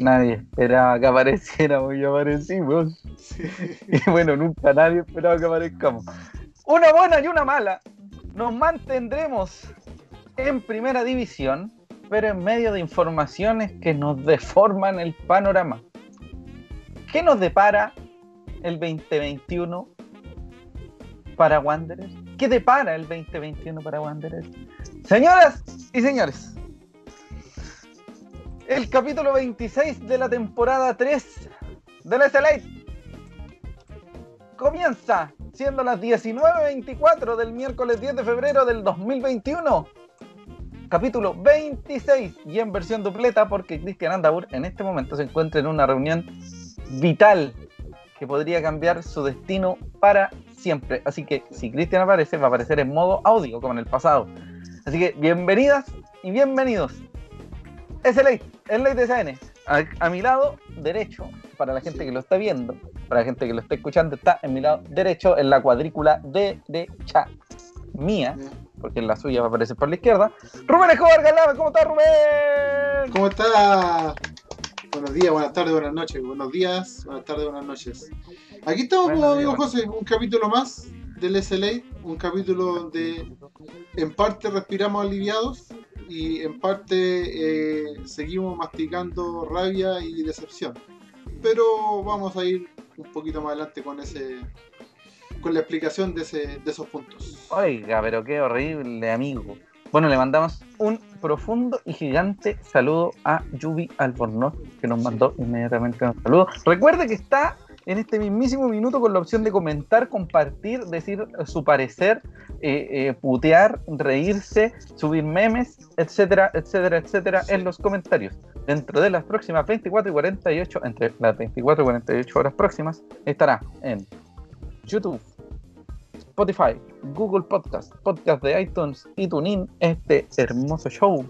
Nadie esperaba que apareciéramos y aparecimos. Y bueno, nunca nadie esperaba que aparezcamos. Una buena y una mala. Nos mantendremos en primera división, pero en medio de informaciones que nos deforman el panorama. ¿Qué nos depara el 2021 para Wanderers? ¿Qué depara el 2021 para Wanderers? Señoras y señores, el capítulo 26 de la temporada 3 del SLA comienza siendo las 19.24 del miércoles 10 de febrero del 2021. Capítulo 26 y en versión dupleta porque Cristian Andabur en este momento se encuentra en una reunión vital que podría cambiar su destino para siempre. Así que si Cristian aparece, va a aparecer en modo audio como en el pasado. Así que bienvenidas y bienvenidos. Es el ley de SN. A, a, mi lado derecho, para la gente que lo está viendo, para la gente que lo está escuchando, está en mi lado derecho en la cuadrícula derecha mía, porque en la suya va a aparecer por la izquierda. Rubén Escobar Galán, ¿cómo está Rubén? ¿Cómo está? Buenos días, buenas tardes, buenas noches. Buenos días, buenas tardes, buenas noches. Aquí estamos, Buenos amigo días, José, un capítulo más del SLA, un capítulo donde en parte respiramos aliviados y en parte eh, seguimos masticando rabia y decepción. Pero vamos a ir un poquito más adelante con ese con la explicación de, ese, de esos puntos. Oiga, pero qué horrible, amigo. Bueno, le mandamos un profundo y gigante saludo a Yubi Albornoz, que nos mandó inmediatamente un saludo. Recuerde que está en este mismísimo minuto con la opción de comentar, compartir, decir su parecer, eh, eh, putear, reírse, subir memes, etcétera, etcétera, etcétera, en los comentarios. Dentro de las próximas 24 y 48, entre las 24 y 48 horas próximas, estará en YouTube, Spotify, Google Podcast, Podcast de iTunes y TuneIn, este hermoso show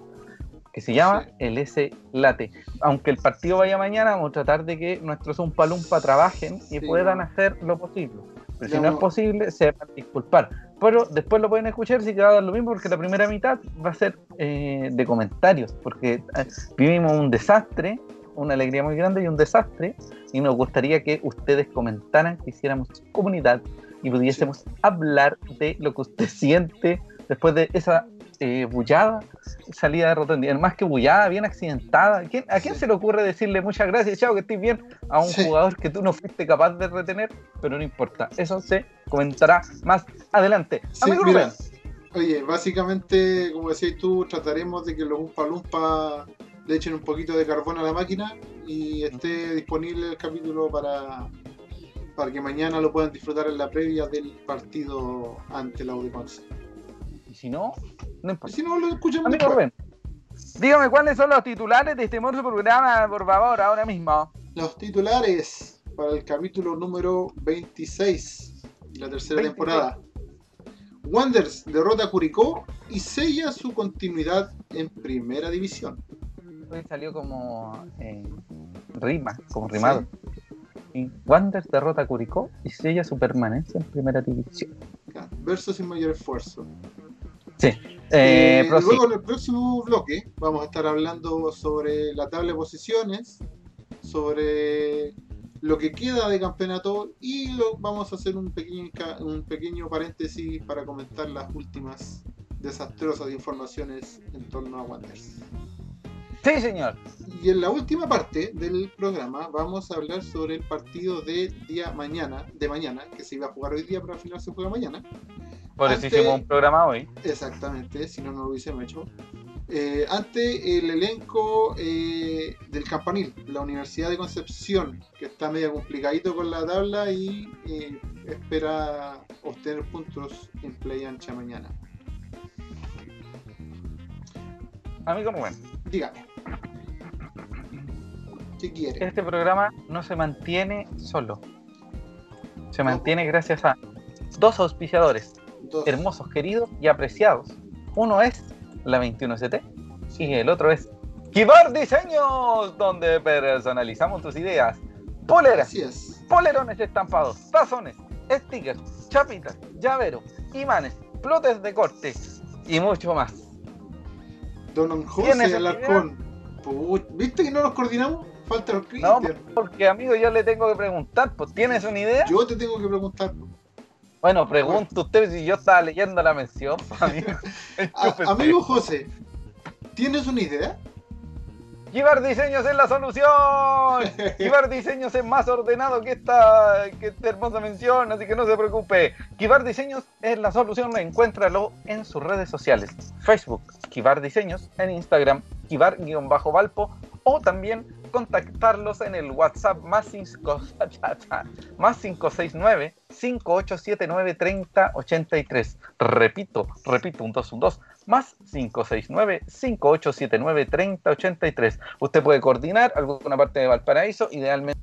que se llama Sí. el S Late. Aunque el partido vaya mañana, vamos a tratar de que nuestros Umpalumpa trabajen y Sí, puedan hacer lo posible. Pero si no es posible, se van a disculpar. Pero después lo pueden escuchar si te va a dar lo mismo, porque la primera mitad va a ser eh, de comentarios, porque eh, vivimos un desastre, una alegría muy grande y un desastre, y nos gustaría que ustedes comentaran, que hiciéramos comunidad y pudiésemos hablar de lo que usted siente después de esa eh, bullada salida de Rotondi. Más que bullada, bien accidentada. ¿Quién- ¿A quién Sí. se le ocurre decirle muchas gracias, chao, que estés bien? A un Sí. jugador que tú no fuiste capaz de retener, pero no importa. Eso se comentará más adelante. Sí, Amigo mira, Oye, básicamente, como decías tú, trataremos de que los Umpa Lumpa le echen un poquito de carbón a la máquina y esté disponible el capítulo para, para que mañana lo puedan disfrutar en la previa del partido ante la Audiconce. Si no, no importa. si no, lo escuchamos Amigo. Rubén, dígame cuáles son los titulares de este hermoso programa, por favor, ahora mismo. Los titulares para el capítulo número 26 de la tercera 26. temporada. Wanderers derrota a Curicó y sella su continuidad en primera división. Hoy salió como eh, rima, como rimado. Wanderers derrota a Curicó y sella su permanencia en primera división. Verso sin mayor esfuerzo. Sí. Eh, Eh, luego en el próximo bloque vamos a estar hablando sobre la tabla de posiciones, sobre lo que queda de campeonato y lo, vamos a hacer un pequeño, un pequeño paréntesis para comentar las últimas desastrosas informaciones en torno a Wanderers. Sí, señor. Y en la última parte del programa vamos a hablar sobre el partido de día mañana, de mañana, que se iba a jugar hoy día, pero al final se juega mañana. Por eso hicimos un programa hoy. Exactamente, si no, no lo hubiésemos hecho. Eh, ante el elenco eh, del Campanil, la Universidad de Concepción, que está medio complicadito con la tabla y eh, espera obtener puntos en Play Ancha mañana. Amigo Rubén, Dígame. ¿Qué quiere? este programa no se mantiene solo. Se No. mantiene gracias a dos auspiciadores Dos. hermosos, queridos y apreciados. Uno es la 21ST y el otro es Kibar Diseños, donde personalizamos tus ideas. Poleras, es. polerones estampados, tazones, stickers, chapitas, llaveros, imanes, plotes de corte y mucho más. Don ¿Quién es José Alarcón. ¿Viste que no nos coordinamos? Falta el No, Cristian. porque amigo, yo le tengo que preguntar, pues, ¿tienes una idea? Yo te tengo que preguntar. Bueno, pregunto usted si yo estaba leyendo la mención, amigo. A- amigo José, ¿tienes una idea? Kibar Diseños es la solución. Kibar Diseños es más ordenado que esta, que esta hermosa mención, así que no se preocupe. Kibar Diseños es la solución, encuéntralo en sus redes sociales. Facebook, Kibar Diseños, en Instagram, Kibar-Valpo, o también contactarlos en el WhatsApp más, cinco- más 569 5879 3083. Repito, repito, un 2, un 2, más 569 5879 3083. Usted puede coordinar alguna parte de Valparaíso, idealmente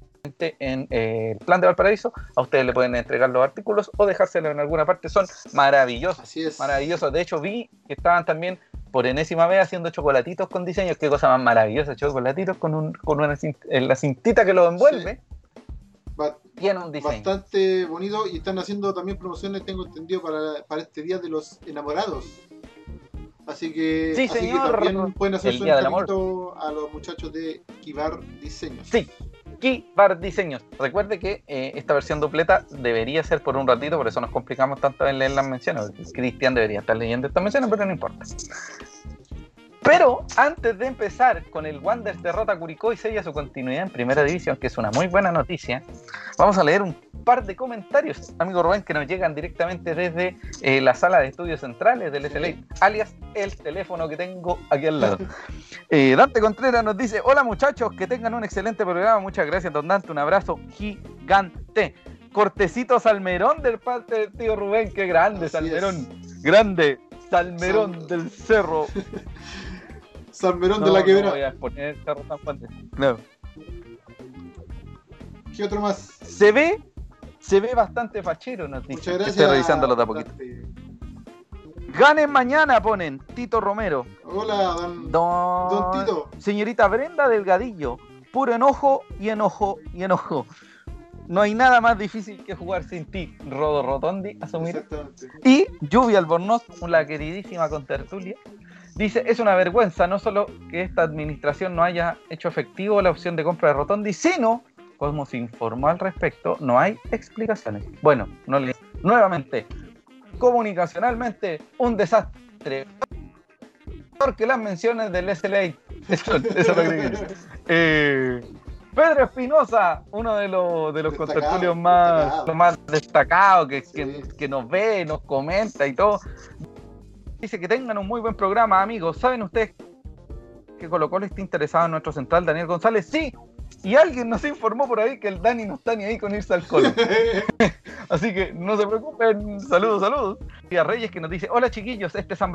en eh, el plan de Valparaíso, a ustedes le pueden entregar los artículos o dejárselo en alguna parte, son maravillosos Así es. maravillosos. De hecho, vi que estaban también por enésima vez haciendo chocolatitos con diseños. Qué cosa más maravillosa, chocolatitos con, un, con una cin- en la cintita que lo envuelve. Ba- Tiene un diseño. bastante bonito y están haciendo también promociones, tengo entendido, para, para este día de los enamorados. Así que, Sí, así que señor. también pueden hacer El su a los muchachos de Kibar Diseños. Sí, Kibar Diseños. Recuerde que eh, esta versión dupleta debería ser por un ratito, por eso nos complicamos tanto en leer las menciones. Cristian debería estar leyendo estas menciones, pero no importa. Pero antes de empezar con el Wanderers derrota Curicó y sella su continuidad en primera división, que es una muy buena noticia, vamos a leer un par de comentarios, amigo Rubén, que nos llegan directamente desde eh, la sala de estudios centrales del SLA, alias el teléfono que tengo aquí al lado. Eh, Dante Contreras nos dice, hola muchachos, que tengan un excelente programa, muchas gracias don Dante, un abrazo gigante. Cortecito Salmerón del parte del tío Rubén, qué grande Así Salmerón, grande Salmerón Sal- del cerro. Salmerón de No, la no quebrada. voy a poner Cerro San Juan de- No. ¿Qué otro más? Se ve, se ve bastante fachero, nos dice. Muchas gracias. Estoy revisándolo de a poquito. Ganen mañana, ponen Tito Romero. Hola, don, Don, don Tito. Señorita Brenda Delgadillo, puro enojo y enojo y enojo. No hay nada más difícil que jugar sin ti, Rodo Rotondi, asumir. Exactamente. Y Lluvia Albornoz, la queridísima contertulia, dice, es una vergüenza no solo que esta administración no haya hecho efectivo la opción de compra de Rotondi, sino, como se informó al respecto, no hay explicaciones. Bueno, no le... nuevamente, comunicacionalmente, un desastre. Peor que las menciones del SLA. Eso, eso es lo que. Eh, Pedro Espinosa, uno de los, de los contertulios más, destacado. destacados, que, Sí. que, que nos ve, nos comenta y todo. Dice que tengan un muy buen programa, amigos. ¿Saben ustedes que Colo Colo está interesado en nuestro central, Daniel González? Sí. Y alguien nos informó por ahí que el Dani no está ni ahí con irse al Colo. Así que no se preocupen. Saludos, saludos. Y a Reyes que nos dice, hola chiquillos, este es San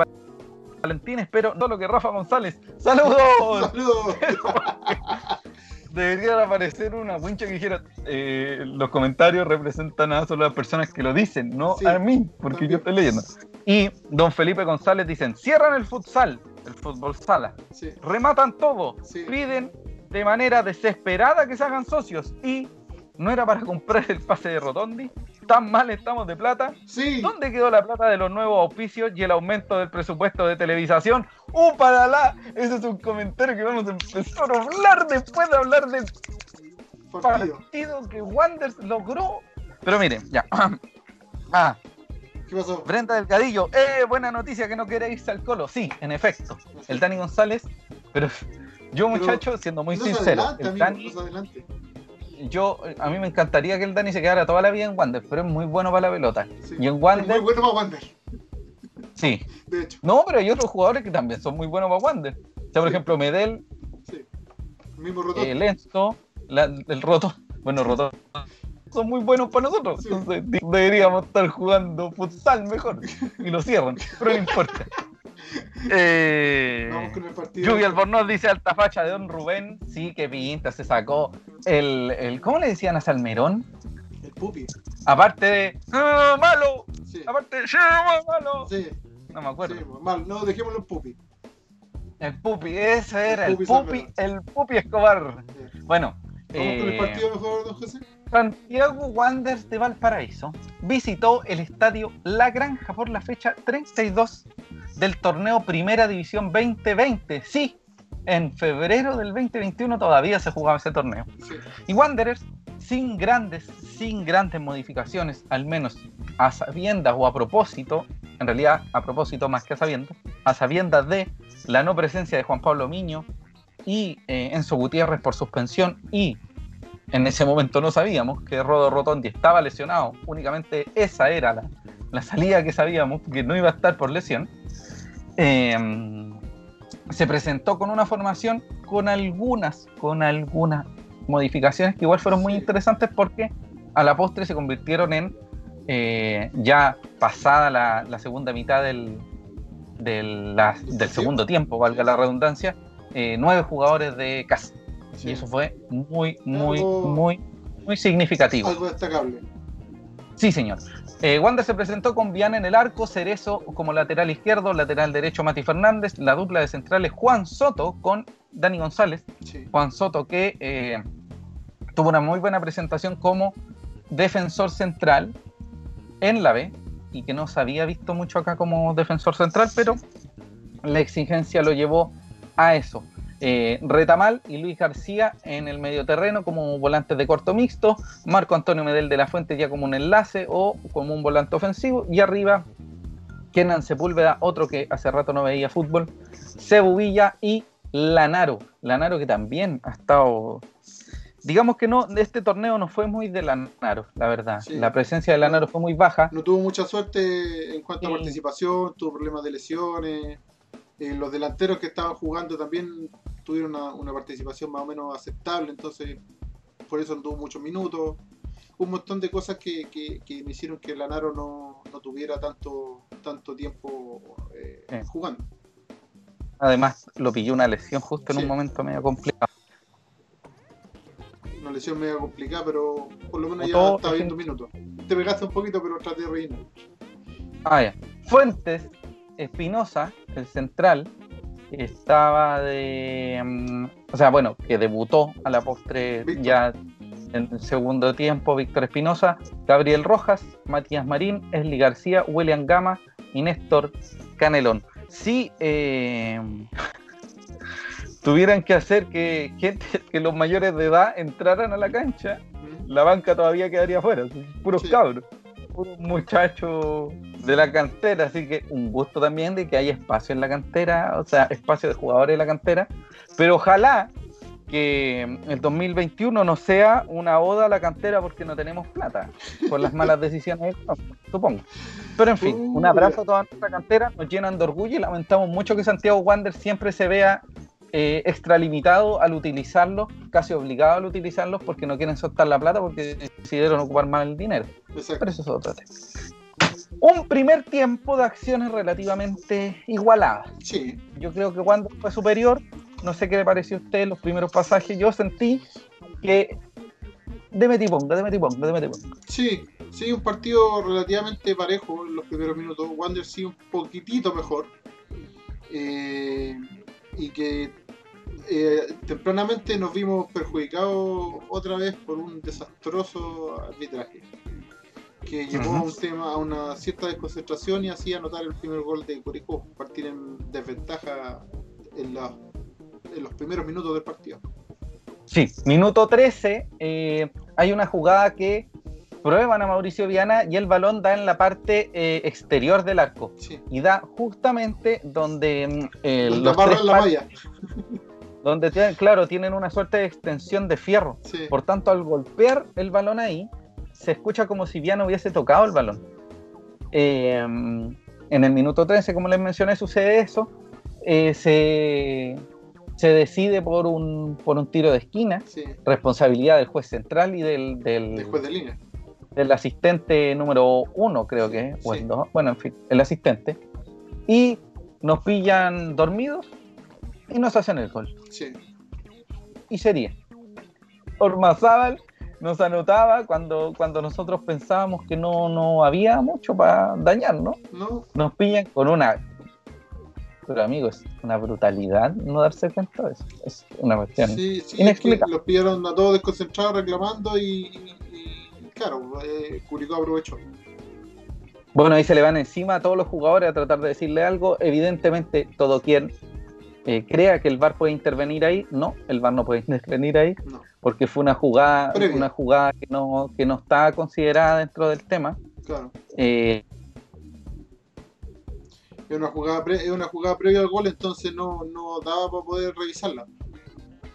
Valentín, espero no lo que Rafa González. ¡Saludos! Saludos. Debería aparecer una wincha que dijera, eh, los comentarios representan a solo las personas que lo dicen, no Sí, a mí, porque yo estoy leyendo. Y don Felipe González dicen, cierran el futsal, el fútbol sala, Sí, rematan todo, Sí. piden de manera desesperada que se hagan socios y no era para comprar el pase de Rotondi, tan mal estamos de plata. sí. ¿Dónde quedó la plata de los nuevos auspicios y el aumento del presupuesto de televisación? ¡Uh, para la! Ese es un comentario que vamos a empezar a hablar después de hablar del Partido. partido que Wanders logró. Pero miren, ya. Ah, ¿Qué pasó? Brenda Delgadillo. ¡Eh! Buena noticia que no quiere irse al colo. Sí, en efecto. El Dani González. Pero yo, muchacho, siendo muy sincero, adelante, el Dani, adelante. yo, a mí me encantaría que el Dani se quedara toda la vida en Wander, pero es muy bueno para la pelota. Sí. Y en Es Wander, Muy bueno para Wander, sí. de hecho. No, pero hay otros jugadores que también son muy buenos para Wander. O sea, por Sí. ejemplo, Medel, Sí. Mismo rotor. eh, Lenzo, la- el Roto. Bueno, Roto. Son muy buenos para nosotros. Sí. Entonces deberíamos estar jugando futsal mejor. Y lo cierran, pero no importa. Eh, Vamos con el partido. Lluvia Albornoz dice alta facha de Don Rubén. Sí, que pinta, se sacó el, el. ¿Cómo le decían a Salmerón? El pupi. Aparte de. "Ah, ¡Malo! Sí. Aparte de. "Ah, malo! Sí, No me acuerdo. sí, mal. No, dejémoslo en pupi. El Pupi, ese era, El el Pupi el Pupi Escobar. Sí. Bueno, Vamos con el eh, partido mejor, don José. Santiago Wanderers de Valparaíso visitó el estadio La Granja por la fecha 32 del torneo Primera División 2020. Sí, en febrero del 2021 todavía se jugaba ese torneo. Y Wanderers, sin grandes, sin grandes modificaciones, al menos a sabiendas o a propósito, en realidad a propósito más que a sabiendas, a sabiendas de la no presencia de Juan Pablo Miño y eh, Enzo Gutiérrez por suspensión y en ese momento no sabíamos que Rodo Rotondi estaba lesionado, únicamente esa era la, la salida que sabíamos, que no iba a estar por lesión. Eh, se presentó con una formación con algunas, con algunas modificaciones que igual fueron muy interesantes porque a la postre se convirtieron en eh, ya pasada la, la segunda mitad del, del, la- del partido. segundo tiempo, valga la redundancia, eh, nueve jugadores de casa. Sí. Y eso fue muy, muy, Algo- muy, muy significativo. Algo destacable. Sí, señor. Eh, Wander se presentó con Viana en el arco, Cerezo como lateral izquierdo, lateral derecho Mati Fernández, la dupla de centrales Juan Soto con Dani González. Sí. Juan Soto que eh, tuvo una muy buena presentación como defensor central en la B y que no se había visto mucho acá como defensor central, pero la exigencia lo llevó a eso. Eh, Retamal y Luis García en el medio terreno como volantes de corto mixto, Marco Antonio Medel de la Fuente ya como un enlace o como un volante ofensivo, y arriba Kenan Sepúlveda, otro que hace rato no veía fútbol, Cebu Villa y Lanaro. Lanaro que también ha estado. Digamos que no, este torneo no fue muy de Lanaro, la verdad. Sí. La presencia de Lanaro fue muy baja. No tuvo mucha suerte en cuanto a participación, tuvo problemas de lesiones. Eh, los delanteros que estaban jugando también tuvieron una, una participación más o menos aceptable, entonces por eso no tuvo muchos minutos. Un montón de cosas que, que, que me hicieron que Lanaro no, no tuviera tanto, tanto tiempo eh, Sí. jugando. Además, lo pilló una lesión justo en Sí. un momento medio complicado. Una lesión medio complicada, pero por lo menos ya Todo estaba es viendo minutos. Te pegaste un poquito, pero traté de reírme. Ah, ya. Fuentes Espinosa, el central, estaba de. mm, o sea, bueno, que debutó a la postre Víctor. ya en el segundo tiempo. Víctor Espinosa, Gabriel Rojas, Matías Marín, Esli García, William Gama y Néstor Canelón. Si eh, tuvieran que hacer que gente, que los mayores de edad entraran a la cancha, la banca todavía quedaría fuera, puros Sí. cabros, puros muchachos de la cantera, así que un gusto también de que haya espacio en la cantera, o sea, espacio de jugadores de la cantera, pero ojalá que el 2021 no sea una oda a la cantera porque no tenemos plata, por las malas decisiones, supongo. Pero en fin, un abrazo a toda nuestra cantera, nos llenan de orgullo y lamentamos mucho que Santiago Wander siempre se vea eh, extralimitado al utilizarlos, casi obligado al utilizarlos porque no quieren soltar la plata porque decidieron ocupar más el dinero. Exacto. Pero eso es otro tema. Un primer tiempo de acciones relativamente igualadas. Sí, Yo creo que Wander fue superior. No sé qué le pareció a usted los primeros pasajes. Yo sentí que de metiponga, de metiponga, de metiponga. Sí, sí, un partido relativamente parejo en los primeros minutos. Wander sí un poquitito mejor. Eh, y que eh, tempranamente nos vimos perjudicados otra vez por un desastroso arbitraje. Que llevó a un tema, a una cierta desconcentración y hacía anotar el primer gol de Curicó, partir en desventaja en, la- en los primeros minutos del partido. Sí, minuto 13. eh, hay una jugada que prueban a Mauricio Viana y el balón da en la parte eh, exterior del arco. Sí, Y da justamente donde mm, eh, los tres la malla. Donde tienen, claro, tienen una suerte de extensión de fierro. Sí, Por tanto, al golpear el balón ahí, se escucha como si Viana hubiese tocado el balón. Eh, en el minuto 13, como les mencioné, sucede eso. Eh, se, se decide por un, por un tiro de esquina, sí, responsabilidad del juez central y del, del, después de línea. del asistente número uno, creo que es, o Sí. el dos, bueno, en fin, el asistente. Y nos pillan dormidos y nos hacen el gol. Sí. y sería. Ormazábal nos anotaba cuando, cuando nosotros pensábamos que no, no había mucho para dañar, ¿no? No, Nos pillan con una. Pero amigos, una brutalidad no darse cuenta de eso. Es una cuestión. Sí, sí, es que Inexplicable. los pillaron a todos desconcentrados reclamando y, y- y, claro, eh, Curicó aprovechó. Bueno, ahí se le van encima a todos los jugadores a tratar de decirle algo. Evidentemente, todo quien eh, crea que el VAR puede intervenir ahí. No, el VAR no puede intervenir ahí No. porque fue una jugada, Previa. una jugada que no, que no está considerada dentro del tema. Claro. Eh, Es una jugada, pre- es una jugada previa al gol, entonces no, no daba para poder revisarla.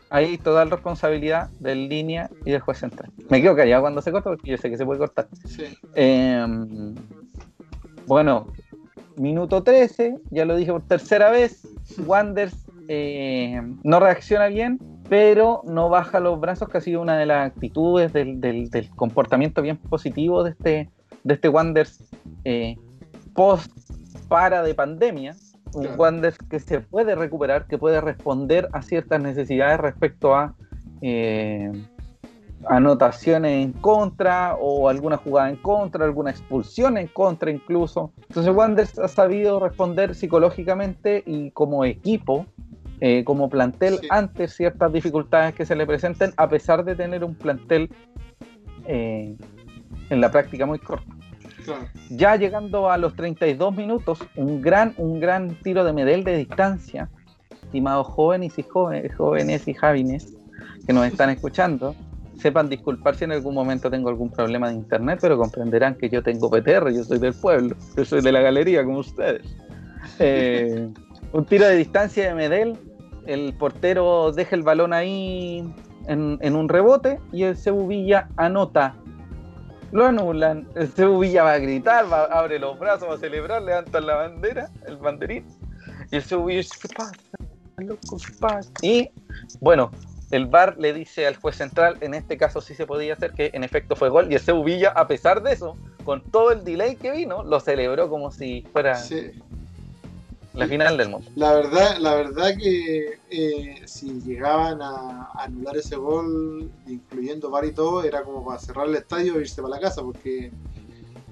hay total responsabilidad del línea y del juez central. Me quedo callado cuando se corta porque yo sé que se puede cortar. Sí. Eh, bueno, minuto 13, ya lo dije por tercera vez, Wanders eh, no reacciona bien, pero no baja los brazos, que ha sido una de las actitudes del, del- del comportamiento bien positivo de este, de este Wanders eh, post para de pandemia. Un Claro. Wanders que se puede recuperar, que puede responder a ciertas necesidades respecto a eh, anotaciones en contra o alguna jugada en contra, alguna expulsión en contra incluso. Entonces Wanderers ha sabido responder psicológicamente y como equipo, eh, como plantel Sí. ante ciertas dificultades que se le presenten, a pesar de tener un plantel eh, en la práctica muy corto. Claro. Ya llegando a los 32 minutos, un gran, un gran tiro de Medel de distancia, estimados jóvenes y jóvenes, jóvenes y javines que nos están escuchando, sepan disculpar si en algún momento tengo algún problema de internet, pero comprenderán que yo tengo PTR, yo soy del pueblo, yo soy de la galería como ustedes. Eh, un tiro de distancia de Medel, el portero deja el balón ahí en, en un rebote y el Cebu Villa anota. Lo anulan, el Cebu Villa va a gritar, va, abre los brazos, va a celebrar, levanta la bandera, el banderín, y el Cebu Villa dice, ¿qué pasa? Loco, ¿qué pasa? Y bueno, el VAR le dice al juez central, en este caso sí se podía hacer, que en efecto fue gol, y Cebu Villa, a pesar de eso, con todo el delay que vino, lo celebró como si fuera Sí. la final del mundo. La verdad, la verdad que eh, si llegaban a anular ese gol, incluyendo VAR y todo, era como para cerrar el estadio e irse para la casa, porque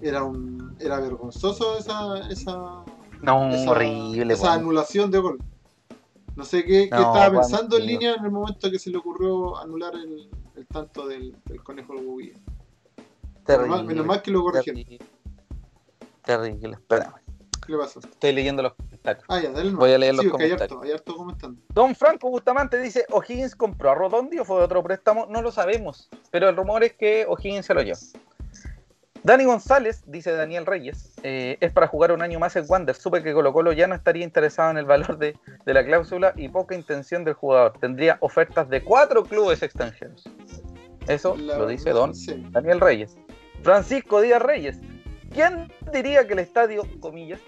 era un era vergonzoso esa esa, No, esa, horrible. esa anulación de gol. No sé qué, estaba pensando en línea en el momento que se le ocurrió anular el, el tanto del, del conejo del Bobilla. Menos mal, menos mal que lo corrigieron. Terrible. Terrible, espérame. ¿Qué le pasó? Estoy leyendo los comentarios. Ah, ya, dale. Voy a leer los hay comentarios. harto, hay harto comentando. Don Franco Bustamante dice, O'Higgins compró a Rodondi o fue otro préstamo, no lo sabemos, pero el rumor es que O'Higgins se lo llevó. Dani González, dice Daniel Reyes, eh, es para jugar un año más en Wander. Supe que Colo Colo ya no estaría interesado en el valor de, de la cláusula y poca intención del jugador. Tendría ofertas de cuatro clubes extranjeros. Eso La lo dice Don sí. Daniel Reyes. Francisco Díaz Reyes. ¿Quién diría que el estadio, comillas,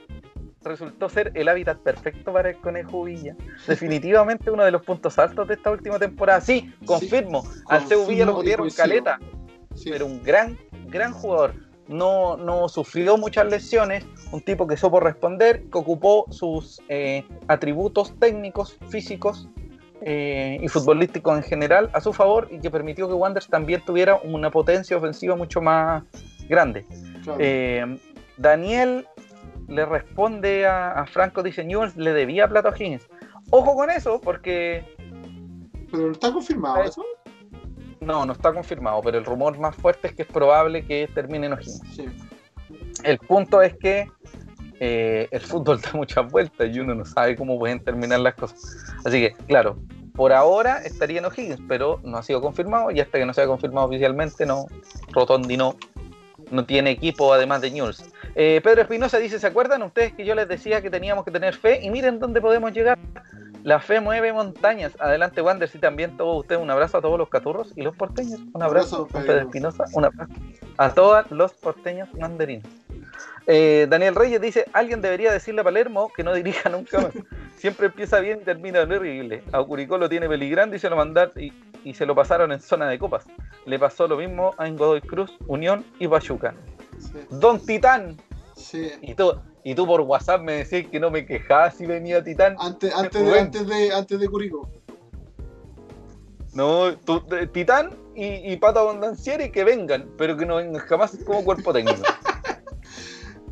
resultó ser el hábitat perfecto para el Conejo Villa? Definitivamente uno de los puntos altos de esta última temporada. Sí, confirmo. Al CEU Villa lo pudieron caleta, Sí. pero un gran, gran jugador. No, no sufrió muchas lesiones, un tipo que supo responder, que ocupó sus eh, atributos técnicos, físicos eh, y futbolísticos en general a su favor y que permitió que Wanderers también tuviera una potencia ofensiva mucho más grande. Claro. Eh, Daniel le responde a, a Franco, dice Newell's le debía plata a Higgins. Ojo con eso, porque pero está confirmado eso. No, no está confirmado, pero el rumor más fuerte es que es probable que termine en O'Higgins. Sí. El punto es que eh, el fútbol da muchas vueltas y uno no sabe cómo pueden terminar las cosas. Así que, claro, por ahora estaría en O'Higgins, pero no ha sido confirmado y hasta que no sea confirmado oficialmente, no, Rotondi no, no tiene equipo además de News. Eh, Pedro Espinosa dice, ¿se acuerdan ustedes que yo les decía que teníamos que tener fe? Y miren dónde podemos llegar. La fe mueve montañas. Adelante, Wander, y también todos ustedes. Un abrazo a todos los caturros y los porteños. Un abrazo, a Pedro. Pedro Espinosa. Un abrazo a todos los porteños mandarinos. Eh, Daniel Reyes dice, alguien debería decirle a Palermo que no dirija nunca más. Siempre empieza bien y termina horrible. A Curicó lo tiene peligrando y se lo mandaron y, y se lo pasaron en zona de copas. Le pasó lo mismo a Godoy Cruz, Unión y Pachuca. Sí. Don Titán. sí. Y tú, y tú por WhatsApp me decís que no me quejaba si venía Titán. Antes, antes, de, antes, de, antes de Curicó. No, tú- eh, Titán y, y Pato Abondancieri que vengan, pero que no vengan jamás como cuerpo técnico.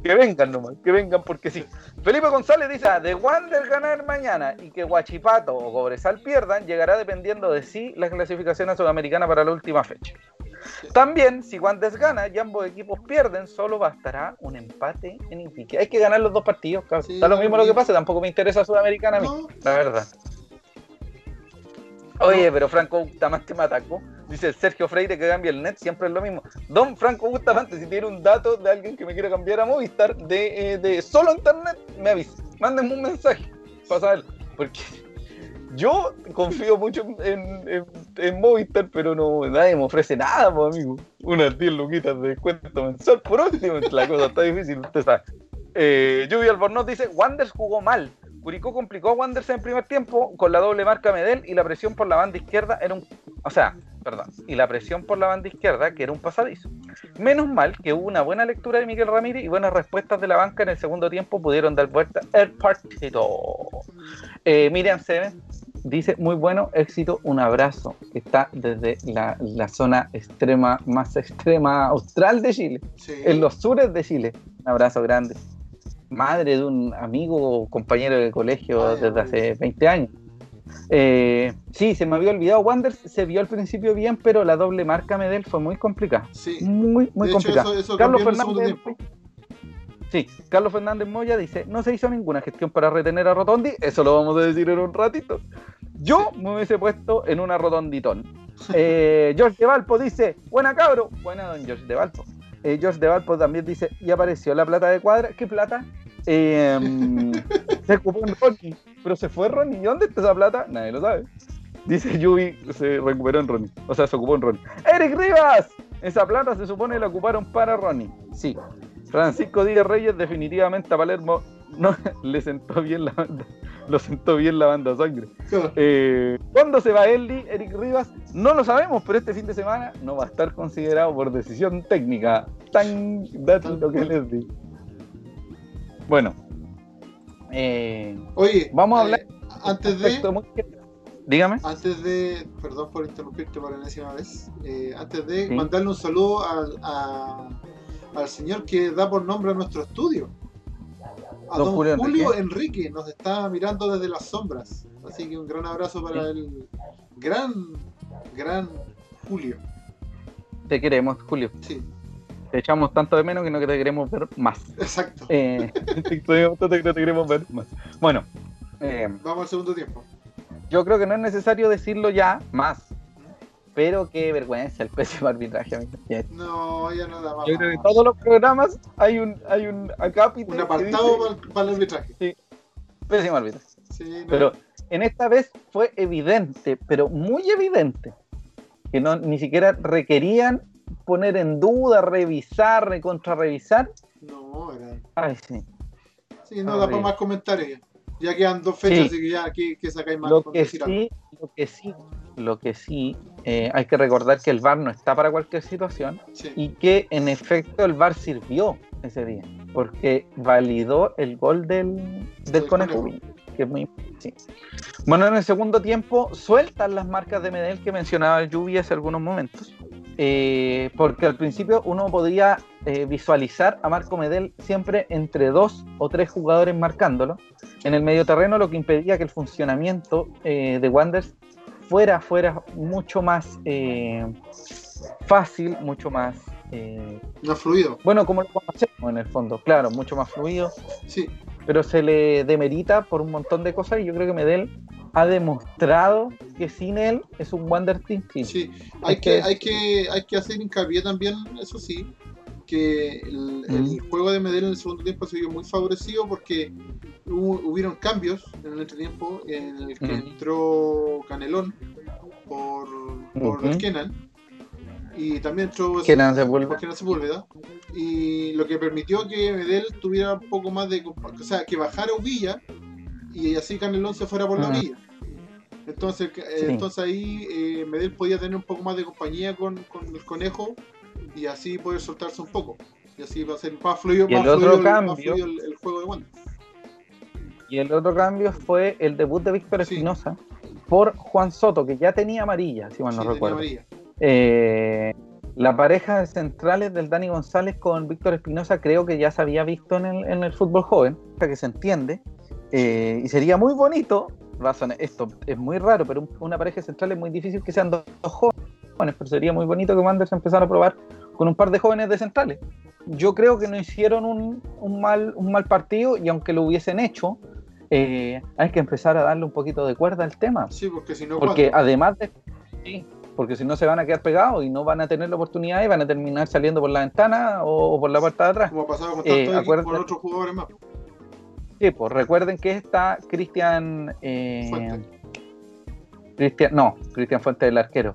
que vengan nomás, que vengan porque sí. Felipe González dice, "Ah, de Wander ganar mañana y que Guachipato o Cobresal pierdan, llegará dependiendo de sí la clasificación a Sudamericana para la última fecha. También, si Wander gana y ambos equipos pierden, solo bastará un empate en Iquique. Hay que ganar los dos partidos, cabrón. Sí, da lo mismo lo que pase, tampoco me interesa Sudamericana a mí, No, la verdad. Oye, pero Franco Bustamante me atacó. Dice Sergio Freire que cambia el net, siempre es lo mismo. Don Franco Bustamante, si tiene un dato de alguien que me quiera cambiar a Movistar de, eh, de solo internet, me avisa. Mándenme un mensaje para saber. Porque yo confío mucho en, en, Movistar, pero no, nadie me ofrece nada, pues, amigo. Unas 10 luquitas de descuento mensual. Por último, la cosa está difícil, usted sabe. Eh, Albornoz dice, Wanders jugó mal. Curicó complicó a Wanderers en primer tiempo con la doble marca Medel y la presión por la banda izquierda era un... O sea, perdón, y la presión por la banda izquierda que era un pasadizo. Menos mal que hubo una buena lectura de Miguel Ramírez y buenas respuestas de la banca en el segundo tiempo pudieron dar vuelta el partido. Eh, Miriam Seven dice, muy bueno, éxito, un abrazo. Está desde la, la zona extrema, más extrema austral de Chile, Sí. en los sures de Chile. Un abrazo grande. Madre de un amigo o compañero de colegio desde hace 20 años. Eh, sí, se me había olvidado. Wanderers se vio al principio bien, pero la doble marca Medel fue muy complicada. Sí. Muy, muy hecho, complicada. eso, eso Carlos Fernández. Sí, Carlos Fernández Moya dice: No se hizo ninguna gestión para retener a Rotondi. Eso lo vamos a decir en un ratito. Yo me hubiese puesto en una Rotonditón. Eh, George de Valpo dice: Buena cabro. Buena, don George de Valpo. Eh, George de Valpo también dice: Y apareció la plata de cuadra. ¿Qué plata? Eh, se ocupó en Ronnie. Pero se fue Ronnie. ¿Y dónde está esa plata? Nadie lo sabe. Dice Yubi, se recuperó en Ronnie. O sea, se ocupó en Ronnie. ¡Eric Rivas! Esa plata se supone la ocuparon para Ronnie. Sí. Francisco Díaz Reyes, definitivamente a Palermo no le sentó bien la banda. Lo sentó bien la banda sangre. Eh, ¿Cuándo se va Eli, Eric Rivas? No lo sabemos, pero este fin de semana no va a estar considerado por decisión técnica. Tan dato lo que les digo. Bueno. Eh, Oye, Vamos a hablar- eh, antes de, muy- Dígame. antes de, perdón por interrumpirte por enésima vez, eh, antes de Sí. mandarle un saludo al, a- al señor que da por nombre a nuestro estudio. A Don don, Julio Julio, Enrique. Enrique. nos está mirando desde las sombras. Así que un gran abrazo para Sí. el gran, gran Julio. Te queremos, Julio. Sí, Te echamos tanto de menos que no te queremos ver más. exacto. Eh, te queremos tanto que no te queremos ver más. Bueno, eh, Vamos al segundo tiempo. yo creo que no es necesario decirlo ya más. Pero qué vergüenza el pésimo arbitraje. amigo. No, ya no da más. Yo creo que en todos los programas hay un, hay un acápite Un apartado dice, para, para el arbitraje. pésimo arbitraje. Sí, no. Pero en esta vez fue evidente, pero muy evidente, que no ni siquiera requerían poner en duda, revisar, recontrarrevisar. No, era. Ay, sí. Sí, no da para más comentarios ya. Ya quedan dos fechas, Sí. así que ya aquí que sacáis más Lo que sí, lo que sí, lo que sí, eh, hay que recordar que el VAR no está para cualquier situación Sí. y que en efecto el VAR sirvió ese día, porque validó el gol del, del Conejo. que es muy sí. Bueno, en el segundo tiempo sueltan las marcas de Medel que mencionaba Lluvia hace algunos momentos, eh, porque al principio uno podía eh, visualizar a Marco Medel siempre entre dos o tres jugadores marcándolo. En el medio terreno, lo que impedía que el funcionamiento eh, de Wanderers fuera, fuera mucho más eh, fácil, mucho más, eh, No fluido. bueno, como lo conocemos en el fondo, claro, mucho más fluido, Sí, pero se le demerita por un montón de cosas y yo creo que Medel ha demostrado que sin él es un Wander Team. Sí. Hay que, hay que, hay que hacer hincapié también, eso sí, que el, el Mm. juego de Medellín en el segundo tiempo se vio muy favorecido porque hubo- hubieron cambios en el entretiempo en el que Mm. entró Canelón por, por el Kenan y también entró Kenan Sepúlveda. Sepúlveda y lo que permitió que Medel tuviera un poco más de o sea que bajara Uvilla y así Canelón se fuera por la Mm. orilla entonces, eh, Sí. entonces ahí eh, Medel podía tener un poco más de compañía con, con el conejo y así poder soltarse un poco. Y así va a ser más fluido, Y más el otro fluido, más cambio- fluido el, el juego de Wanda. Y el otro cambio fue el debut de Víctor Sí. Espinosa por Juan Soto, que ya tenía amarilla, si mal Sí, no tenía recuerdo. amarilla. Eh, la pareja de centrales del Dani González con Víctor Espinosa creo que ya se había visto en el, en el fútbol joven, o sea, que se entiende. Eh, y sería muy bonito, sonar- esto es muy raro, pero un- una pareja de centrales es muy difícil que sean dos, jóvenes, pero sería muy bonito que Wanderers empezara a probar con un par de jóvenes de centrales. Yo creo que no hicieron un, un mal, un mal partido y aunque lo hubiesen hecho, eh, hay que empezar a darle un poquito de cuerda al tema. Sí, porque si no. Porque además de. Sí, porque si no se van a quedar pegados y no van a tener la oportunidad y van a terminar saliendo por la ventana o, por la puerta de atrás. Como ha pasado con, eh, con otros jugadores más. Sí, pues recuerden que está Cristian. Eh, Cristian, no, Cristian Fuente del arquero.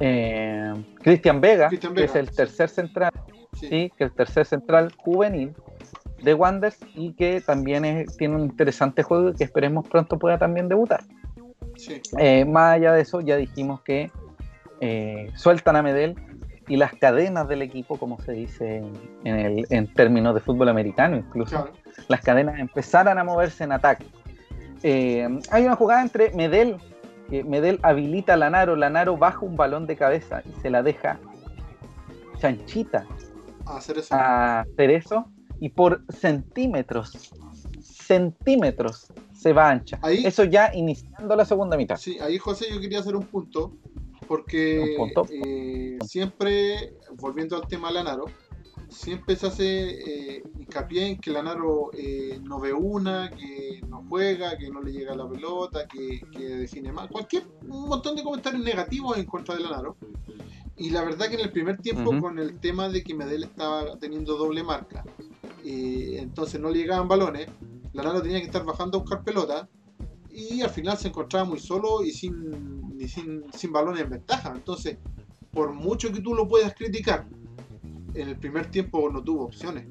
Eh, Cristian Vega, que es el tercer central, sí. que es el tercer central juvenil de Wanders y que también tiene un interesante juego y que esperemos pronto pueda también debutar. Eh, más allá de eso, ya dijimos que eh, sueltan a Medel y las cadenas del equipo, como se dice en, el, en términos de fútbol americano, incluso las cadenas empezaran a moverse en ataque. Eh, hay una jugada entre Medel, que Medel habilita a Lanaro, Lanaro baja un balón de cabeza y se la deja chanchita a hacer eso, a hacer eso y por centímetros, centímetros se va ancha. Eso ya iniciando la segunda mitad. Sí, ahí José yo quería hacer un punto, porque eh, siempre, volviendo al tema Lanaro, siempre se hace eh, hincapié en que Lanaro eh, no ve una, que no juega, que no le llega la pelota, que, define mal, cualquier, un montón de comentarios negativos en contra de Lanaro. Y la verdad que en el primer tiempo, con el tema de que Medel estaba teniendo doble marca, entonces no le llegaban balones, Lanaro tenía que estar bajando a buscar pelota, y al final se encontraba muy solo y sin, sin, sin balones en ventaja. Entonces, por mucho que tú lo puedas criticar, en el primer tiempo no tuvo opciones.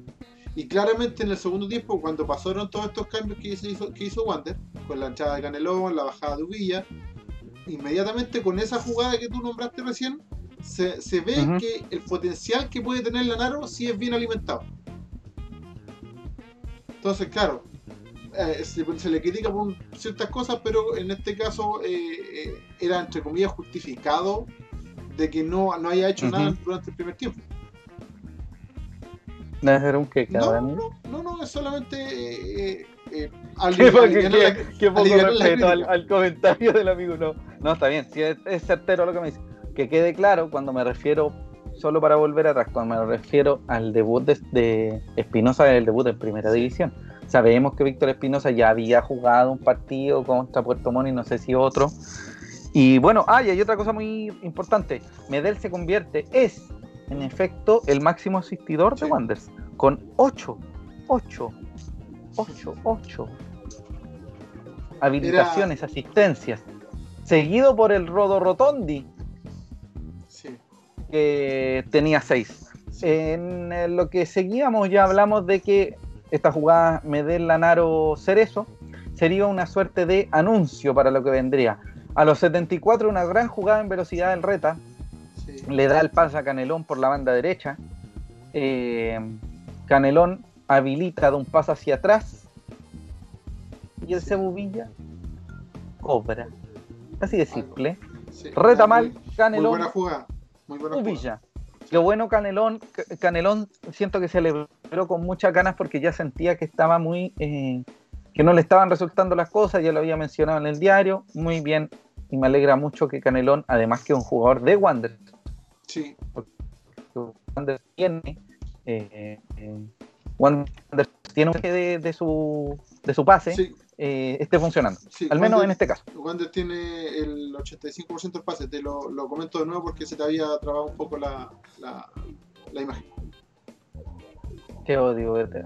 Y claramente en el segundo tiempo, cuando pasaron todos estos cambios que hizo, que hizo Wander, con la entrada de Canelón, la bajada de Uvilla, inmediatamente con esa jugada que tú nombraste recién, se, se ve que el potencial que puede tener Lanaro sí es bien alimentado. Entonces, claro, eh, se, le critica por ciertas cosas, pero en este caso eh, eh, era entre comillas justificado de que no, no haya hecho nada durante el primer tiempo. ¿No un que no, no, no, es solamente eh, ¿Qué, poco respeto al, comentario del amigo. No, no está bien, si es, certero lo que me dice. Que quede claro cuando me refiero, solo para volver atrás, cuando me refiero al debut de Espinosa, el debut en primera división Sabemos que Víctor Espinosa ya había jugado un partido contra Puerto Montt y no sé si otro. Y bueno, ah, y hay otra cosa muy importante. Medel se convierte, es en efecto el máximo asistidor de Wanderers, con 8, 8, 8, 8 habilitaciones, asistencias, seguido por el Rodo Rotondi, que tenía 6. En lo que seguíamos ya hablamos de que esta jugada Medel Lanaro Cerezo sería una suerte de anuncio para lo que vendría. A los 74, una gran jugada en velocidad del Reta. Le da el pase a Canelón por la banda derecha. Eh, Canelón habilita de un paso hacia atrás. Y el Cebubilla cobra. Así de simple. Reta mal, Canelón. Muy buena jugada. Muy buena jugada. Qué bueno Canelón, Canelón siento que se celebró con muchas ganas porque ya sentía que estaba muy, eh, que no le estaban resultando las cosas, ya lo había mencionado en el diario, muy bien, y me alegra mucho que Canelón, además que un jugador de Wander, sí. Wander tiene, eh, eh, Wander tiene un de, de, su, de su pase, sí eh, esté funcionando. al menos en este caso. Wander tiene el 85% del pase. Te lo, comento de nuevo porque se te había trabado un poco la, la, imagen. Qué odio verte.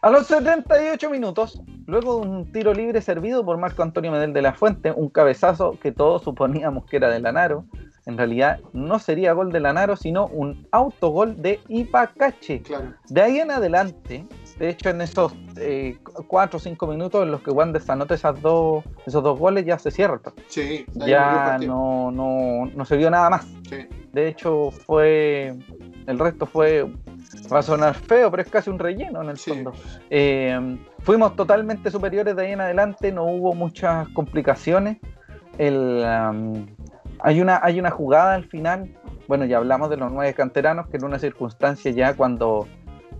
A los 78 minutos, luego de un tiro libre servido por Marco Antonio Medel de la Fuente, un cabezazo que todos suponíamos que era de Lanaro, en realidad no sería gol de Lanaro, sino un autogol de Ipacache. De ahí en adelante, de hecho, en esos eh, cuatro o cinco minutos en los que Wander anota esas dos, esos dos goles, ya se cierra Sí, ya no, no, no, se vio nada más. De hecho, fue. El resto fue. Va a sonar feo, pero es casi un relleno en el fondo. Eh, fuimos totalmente superiores de ahí en adelante, no hubo muchas complicaciones. El, hay, una, hay una jugada al final. Bueno, ya hablamos de los nueve canteranos, que en una circunstancia ya cuando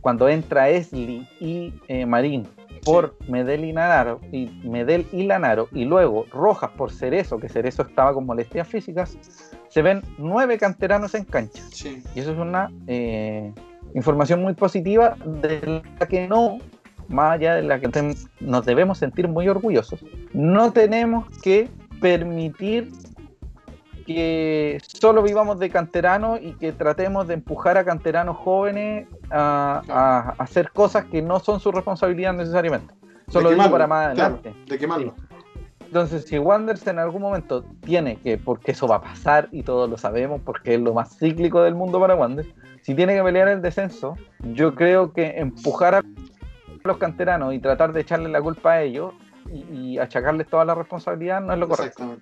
cuando entra Esli y eh, Marín por Medel y Lanaro y Medel y Lanaro y luego Rojas por Cerezo, que Cerezo estaba con molestias físicas, se ven nueve canteranos en cancha. Y eso es una eh, información muy positiva de la que no más allá de la que nos debemos sentir muy orgullosos, no tenemos que permitir que solo vivamos de canteranos y que tratemos de empujar a canteranos jóvenes a, hacer cosas que no son su responsabilidad necesariamente. Solo digo para más adelante. de quemarlo. Entonces, si Wanderers en algún momento tiene que, porque eso va a pasar y todos lo sabemos, porque es lo más cíclico del mundo para Wanderers, si tiene que pelear el descenso, yo creo que empujar a los canteranos y tratar de echarle la culpa a ellos y, achacarles toda la responsabilidad no es lo correcto.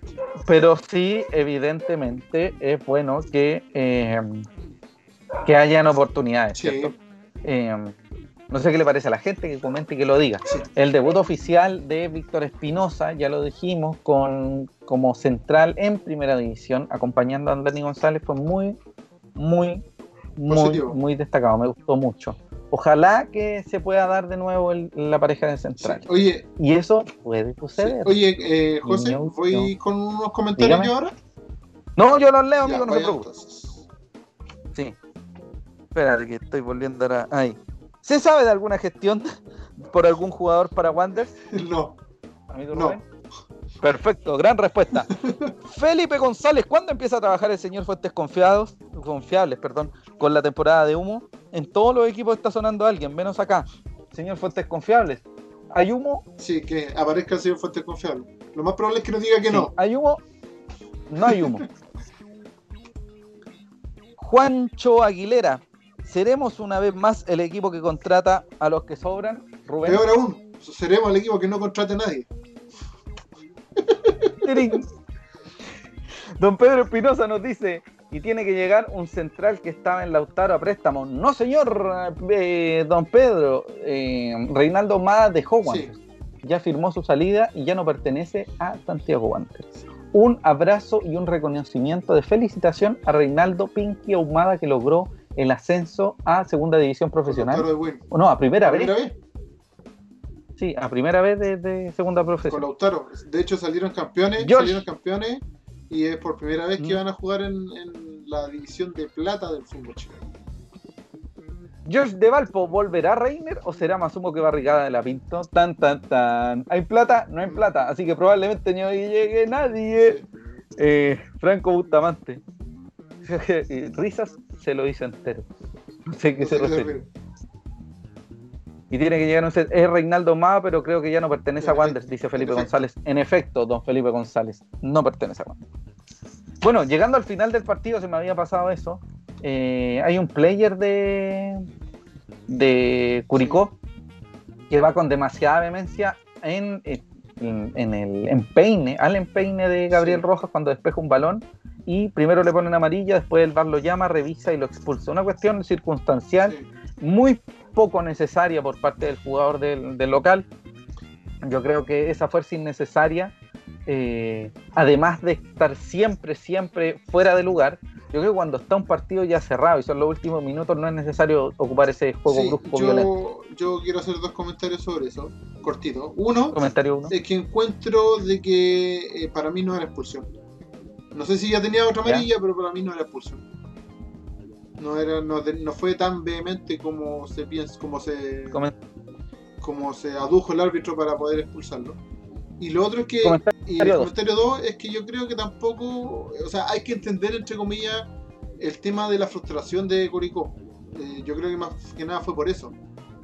Pero sí, evidentemente, es bueno que, eh, que hayan oportunidades, ¿cierto? Eh, no sé qué le parece a la gente, que comente y que lo diga. El debut oficial de Víctor Espinosa, ya lo dijimos, con, como central en primera división, acompañando a Andrés González, fue muy, muy, muy, muy destacado. Me gustó mucho. Ojalá que se pueda dar de nuevo la pareja de central. Oye, y eso puede suceder. Oye, eh, José, ¿voy con unos comentarios yo ahora? No, yo los leo, amigo, no se preocupe. Sí. Espera, que estoy volviendo ahora. Ahí. ¿Se sabe de alguna gestión por algún jugador para Wanderers? No. no. Perfecto, gran respuesta. Felipe González, ¿cuándo empieza a trabajar el señor Fuentes Confiados, Confiables perdón, con la temporada de humo? En todos los equipos está sonando alguien, menos acá. Señor Fuentes Confiables, ¿hay humo? Sí, que aparezca el señor Fuentes Confiables. Lo más probable es que nos diga que no. ¿Hay humo? No hay humo. Juancho Aguilera, ¿Seremos una vez más el equipo que contrata a los que sobran, Rubén? Peor aún, seremos el equipo que no contrate a nadie. Don Pedro Espinosa nos dice, y tiene que llegar un central que estaba en Lautaro a préstamo. No, señor eh, Don Pedro, eh, Reinaldo Mada dejó Wanderers. Ya firmó su salida y ya no pertenece a Santiago Wanderers. Un abrazo y un reconocimiento de felicitación a Reinaldo Pinky Ahumada que logró el ascenso a segunda división profesional. No, a primera, vez. Sí, a primera vez de, segunda profesional. Con Lautaro. De hecho, salieron campeones, salieron campeones y es por primera vez que mm. van a jugar en, la división de plata del fútbol chileno. George de Valpo, ¿volverá Reiner o será más humo que barricada de la Pinto? Tan, tan, tan. ¿Hay plata? No hay plata, así que probablemente no llegue nadie. Eh, Franco Bustamante. Risas se lo hizo entero. No sé qué se refiere. Y tiene que llegar, no sé, es Reinaldo Má, pero creo que ya no pertenece a Wanderers, dice Felipe González. En efecto, don Felipe González, no pertenece a Wanderers. Bueno, llegando al final del partido, se me había pasado eso. Eh, hay un player de, de Curicó que va con demasiada vehemencia en, en, el empeine, al empeine de Gabriel Rojas cuando despeja un balón y primero le ponen amarilla, después el bar lo llama, revisa y lo expulsa. Una cuestión circunstancial muy poco necesaria por parte del jugador del, local. Yo creo que esa fuerza innecesaria, eh, además de estar siempre, siempre fuera de lugar, yo creo que cuando está un partido ya cerrado y son los últimos minutos, no es necesario ocupar ese juego brusco yo, violento. Yo quiero hacer dos comentarios sobre eso, cortito. Uno, Comentario uno. es que encuentro de que eh, para mí no era expulsión. No sé si ya tenía otra amarilla, pero para mí no era expulsión. No era, no, fue tan vehemente como se piensa, como se como se adujo el árbitro para poder expulsarlo. Y lo otro es que, y el comentario 2 es que yo creo que tampoco, o sea, hay que entender entre comillas el tema de la frustración de Curicó. Eh, yo creo que más que nada fue por eso,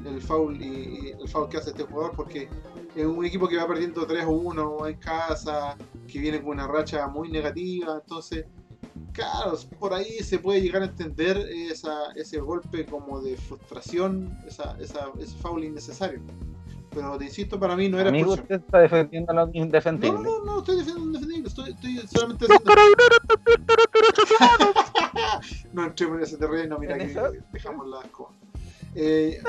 el foul y, el foul que hace este jugador, porque es un equipo que va perdiendo 3 o 1 en casa, que viene con una racha muy negativa, entonces, claro, por ahí se puede llegar a entender esa, ese golpe como de frustración, esa, esa, ese foul innecesario. Pero te insisto, para mí no era Amigo, usted está defendiendo lo indefendible. No, no, no, estoy defendiendo lo indefendible, estoy, estoy solamente haciendo... no entremos en ese terreno, mira que dejamos las cosas. Eh,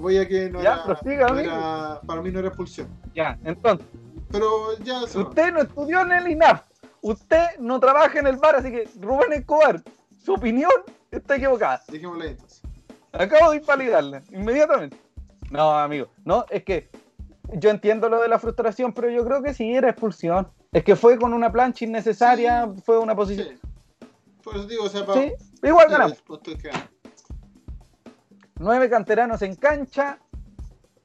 voy a que no, ya, era, para mí no era expulsión. Ya, entonces. Pero ya. Usted no estudió en el INAF. Usted no trabaja en el bar, así que Rubén Escobar, su opinión está equivocada. Dejémosla entonces. Acabo de invalidarla inmediatamente. No, amigo, no, es que yo entiendo lo de la frustración, pero yo creo que sí era expulsión. Es que fue con una plancha innecesaria, fue una posición. Sí. Por eso digo, o sea, para... sí, igual ganamos. Nueve canteranos en cancha,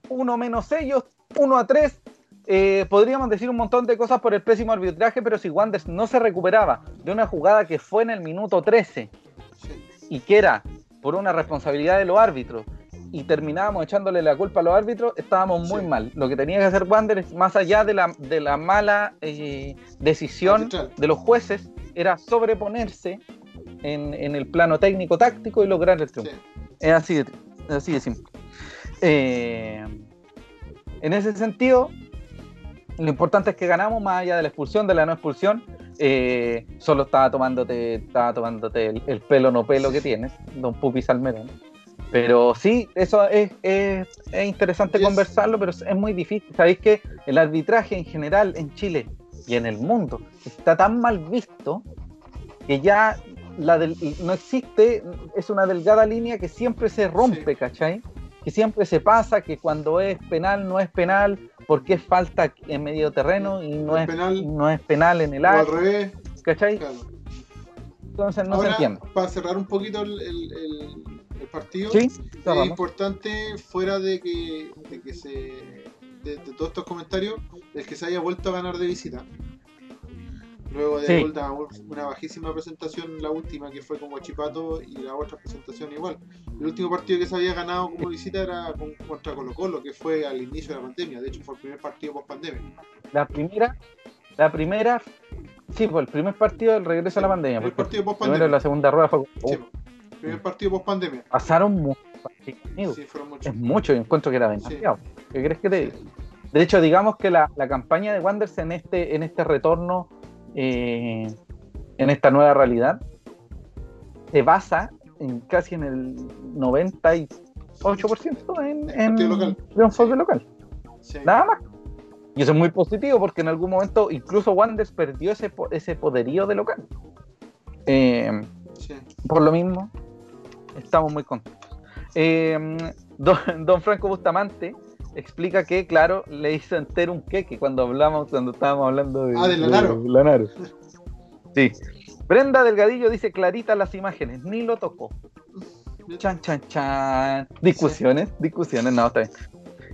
uno menos ellos, 1 a 3. Eh, podríamos decir un montón de cosas por el pésimo arbitraje, pero si Wanderers no se recuperaba de una jugada que fue en el minuto 13 y que era por una responsabilidad de los árbitros y terminábamos echándole la culpa a los árbitros, estábamos muy Sí. mal. Lo que tenía que hacer Wanderers, más allá de la, de la mala eh, decisión Arbitral. de los jueces, era sobreponerse en, en el plano técnico táctico y lograr el Sí. triunfo. Es así de, así de simple. Eh, en ese sentido, lo importante es que ganamos más allá de la expulsión, de la no expulsión. eh, solo estaba tomándote, estaba tomándote el, el pelo no pelo que tienes, Don Pupi Salmerón. Pero sí, eso es, es- es interesante Yes. conversarlo, pero es, muy difícil. Sabéis que el arbitraje en general en Chile y en el mundo está tan mal visto que ya la del- no existe, es una delgada línea que siempre se rompe, Sí. ¿cachai? Que siempre se pasa, que cuando es penal no es penal, porque es falta en medio terreno y no es penal, no es penal en el o al área, revés, ¿cachai? claro. Entonces no se entiende. para cerrar un poquito el, el- el- el partido, Sí, es importante, fuera de que, de que se. De, de todos estos comentarios, el que se haya vuelto a ganar de visita. Luego de Sí. una, una bajísima presentación, la última que fue con Guachipato y la otra presentación igual. El último partido que se había ganado como visita era con- contra Colo Colo, que fue al inicio de la pandemia. De hecho, fue el primer partido post pandemia. La primera, la primera, sí, pues el primer partido del regreso a la pandemia, El porque partido post pandemia. la segunda rueda fue Sí, oh, po. primer partido post pandemia. pasaron muchos partidos. Sí, fueron muchos. Es mucho, yo encuentro que era demasiado. ¿Qué crees que te? De hecho, digamos que la, la campaña de Wanderers en este, en este retorno, eh, en esta nueva realidad, se basa en casi en el 98% en, en local. de local. Sí. Nada más. Y eso es muy positivo porque en algún momento incluso Wanderers perdió ese, po- ese poderío de local. Eh, Sí. por lo mismo, estamos muy contentos. Eh, don, don Franco Bustamante explica que, claro, le hizo entero un queque cuando hablamos, cuando estábamos hablando de, Ah, de Lanaro. Lanaro. Sí. Brenda Delgadillo dice clarita las imágenes, ni lo tocó. Chan, chan, chan. Discusiones, discusiones, no, está bien.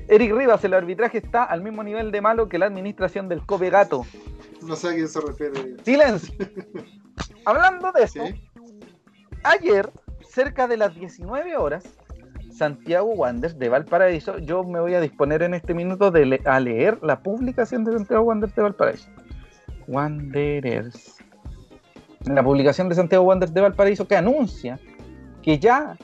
Eric Rivas, el arbitraje está al mismo nivel de malo que la administración del Cope Gato. No sé a quién se refiere. Silencio. Hablando de eso, Sí. ayer, cerca de las 19 horas, Santiago Wanderers de Valparaíso, yo me voy a disponer en este minuto de a leer la publicación de Santiago Wanderers de Valparaíso. Wanderers. La publicación de Santiago Wanderers de Valparaíso que anuncia que ya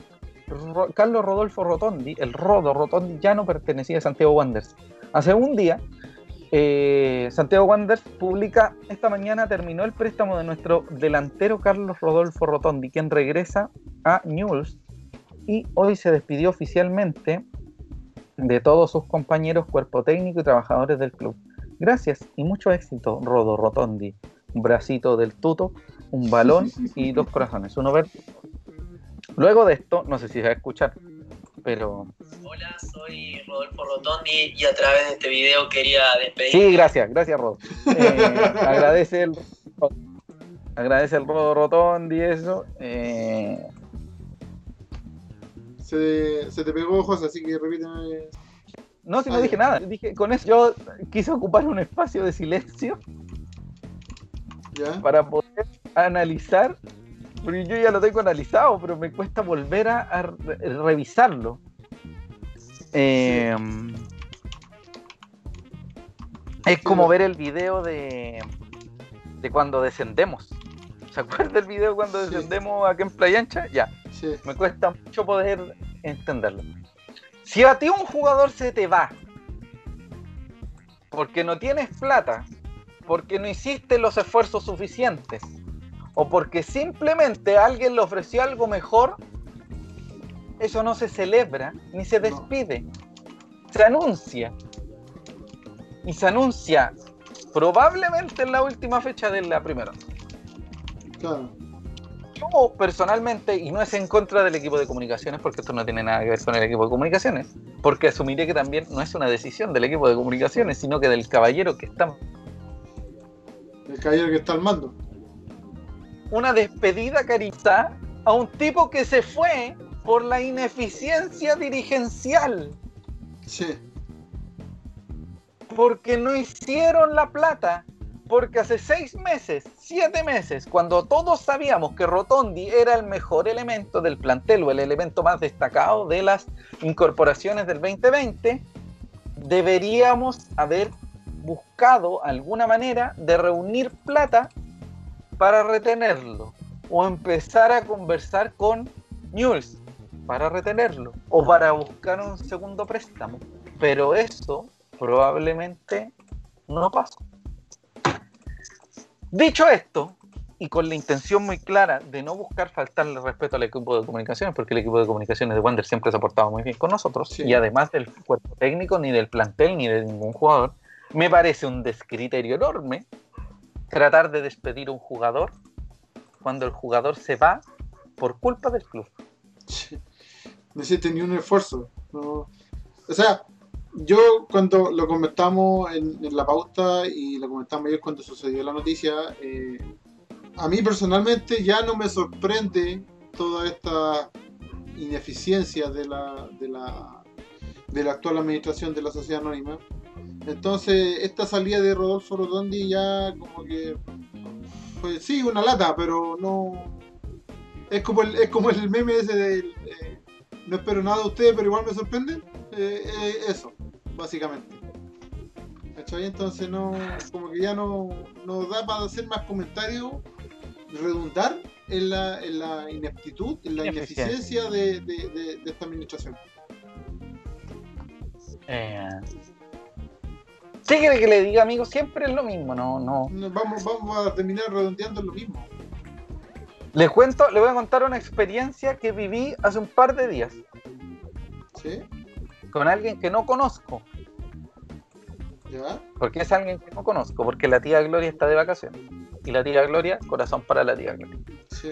Carlos Rodolfo Rotondi, el Rodo Rotondi, ya no pertenecía a Santiago Wanderers. Hace un día, eh, Santiago Wanderers publica, esta mañana terminó el préstamo de nuestro delantero Carlos Rodolfo Rotondi, quien regresa a Newell's y hoy se despidió oficialmente de todos sus compañeros, cuerpo técnico y trabajadores del club. Gracias y mucho éxito, Rodo Rotondi. Un bracito del tuto, un balón y dos corazones, uno verde. Luego de esto, no sé si se va a escuchar, pero Hola, soy Rodolfo Rotondi y a través de este video quería despedir. Sí, gracias, gracias, Rodo. Eh, agradece el agradece el Rodo Rotondi eso. Eh, Se, se te pegó ojos, así que repíteme. no, si no Ah, dije nada. Dije, con eso yo quise ocupar un espacio de silencio ¿Ya? para poder analizar, porque yo ya lo tengo analizado, pero me cuesta volver a, a re- revisarlo. Eh, Es como ver el video de, de cuando descendemos. ¿Se acuerda del video cuando Sí. descendemos aquí en Playa Ancha? Ya, Sí. me cuesta mucho poder entenderlo. Si a ti un jugador se te va porque no tienes plata, porque no hiciste los esfuerzos suficientes, o porque simplemente alguien le ofreció algo mejor, eso no se celebra ni se No. despide. Se anuncia. Y se anuncia probablemente en la última fecha de la primera. Claro. Yo personalmente, y no es en contra del equipo de comunicaciones, porque esto no tiene nada que ver con el equipo de comunicaciones, porque asumiré que también no es una decisión del equipo de comunicaciones, sino que del caballero que está. El caballero que está al mando. Una despedida cariza a un tipo que se fue por la ineficiencia dirigencial. Sí. porque no hicieron la plata. Porque hace seis meses, siete meses, cuando todos sabíamos que Rotondi era el mejor elemento del plantel o el elemento más destacado de las incorporaciones del 2020, deberíamos haber buscado alguna manera de reunir plata para retenerlo o empezar a conversar con Mules para retenerlo o para buscar un segundo préstamo. Pero eso probablemente no pasó. Dicho esto, y con la intención muy clara de no buscar faltarle respeto al equipo de comunicaciones, porque el equipo de comunicaciones de Wander siempre se ha portado muy bien con nosotros, Sí. y además del cuerpo técnico, ni del plantel, ni de ningún jugador, me parece un descriterio enorme tratar de despedir a un jugador cuando el jugador se va por culpa del club. No hiciste ni un esfuerzo. no. O sea, yo cuando lo comentamos en, en la pauta y lo comentamos ayer cuando sucedió la noticia, eh, a mí personalmente ya no me sorprende toda esta ineficiencia de la, de la, de la actual administración de la sociedad anónima. Entonces, esta salida de Rodolfo Rotondi ya como que fue, sí, una lata, pero no... Es como el, es como el meme ese del... eh, no espero nada de ustedes, pero igual me sorprenden. Eh, eh, eso, básicamente. ¿Cachai? Entonces no, como que ya no, no da para hacer más comentarios, redundar en la, en la ineptitud, en la Ineficiencia. de, de- de- de esta administración. Eh, ¿Qué quiere que le diga, amigo? Siempre es lo mismo, no, no. Vamos, vamos a terminar redondeando lo mismo. Les cuento, le voy a contar una experiencia que viví hace un par de días ¿Sí? Con alguien que no conozco, ¿Ya? porque es alguien que no conozco, porque la tía Gloria está de vacaciones. Y la tía Gloria, corazón para la tía Gloria. Sí.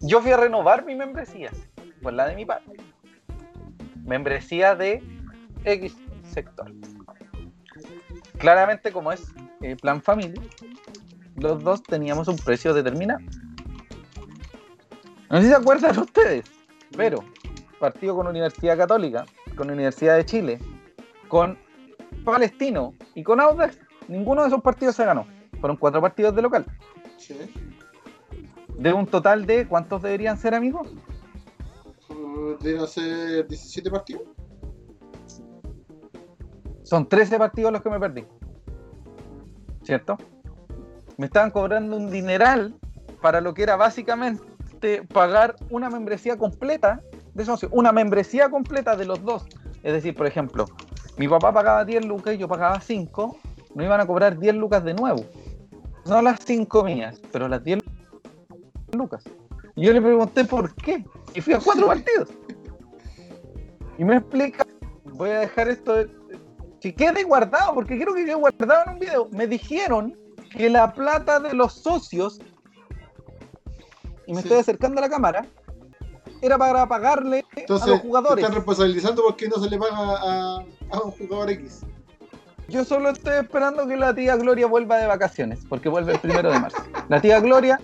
Yo fui a renovar mi membresía, pues la de mi padre. Membresía de X sector. Claramente, como es eh, plan familia, los dos teníamos un precio determinado. No sé si se acuerdan ustedes, pero partido con Universidad Católica, con Universidad de Chile, con Palestino y con Audax, ninguno de esos partidos se ganó. Fueron cuatro partidos de local. Sí. De un total de, ¿cuántos deberían ser amigos? Uh, Deben ser 17 partidos. Son 13 partidos los que me perdí. ¿Cierto? Me estaban cobrando un dineral para lo que era básicamente pagar una membresía completa de socio. Una membresía completa de los dos. Es decir, por ejemplo, mi papá pagaba 10 lucas y yo pagaba 5. No iban a cobrar 10 lucas de nuevo. No las 5 mías, pero las 10 lucas. Y yo le pregunté por qué. Y fui a cuatro partidos. Y me explica. Voy a dejar esto de- que quede guardado, porque quiero que quede guardado en un video. Me dijeron que la plata de los socios, y me Sí. estoy acercando a la cámara, era para pagarle Entonces, a los jugadores. están responsabilizando porque no se le paga a, a un jugador X. Yo solo estoy esperando que la tía Gloria vuelva de vacaciones, porque vuelve el primero de marzo. La tía Gloria,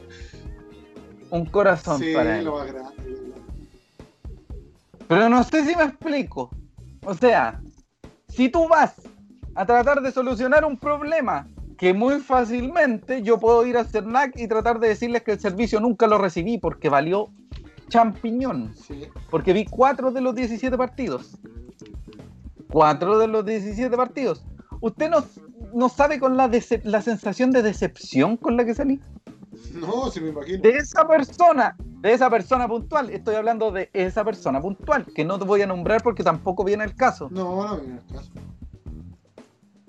un corazón Sí, para lo grande. Pero no sé si me explico. O sea, si tú vas a tratar de solucionar un problema que muy fácilmente yo puedo ir a CERNAC y tratar de decirles que el servicio nunca lo recibí porque valió champiñón. Sí. Porque vi cuatro de los 17 partidos. Cuatro de los 17 partidos. ¿Usted no, no sabe con la, la sensación de decepción con la que salí? No, se me imagino. de esa persona, de esa persona puntual. Estoy hablando de esa persona puntual, que no te voy a nombrar porque tampoco viene el caso. No, no viene el caso.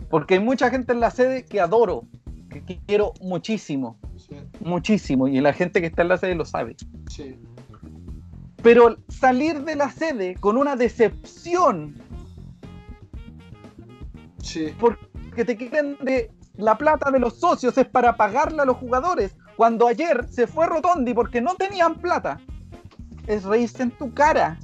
Porque hay mucha gente en la sede que adoro, que que quiero muchísimo, Sí, muchísimo, y la gente que está en la sede lo sabe. sí. Pero salir de la sede con una decepción Sí, porque te quieren de la plata de los socios es para pagarle a los jugadores, cuando ayer se fue Rotondi porque no tenían plata, es reírse en tu cara.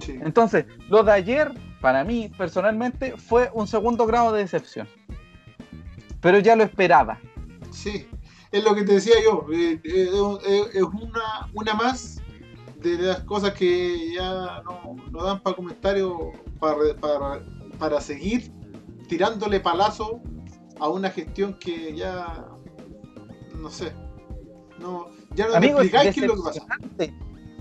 sí. Entonces, lo de ayer, para mí, personalmente, fue un segundo grado de decepción. Pero ya lo esperaba. Sí, es lo que te decía yo. eh, eh, eh, Es una, una más de las cosas que ya no, no dan para comentarios para, para, para seguir tirándole palazo a una gestión que ya no sé no ya no me Amigo, es explicáis qué es lo que pasa.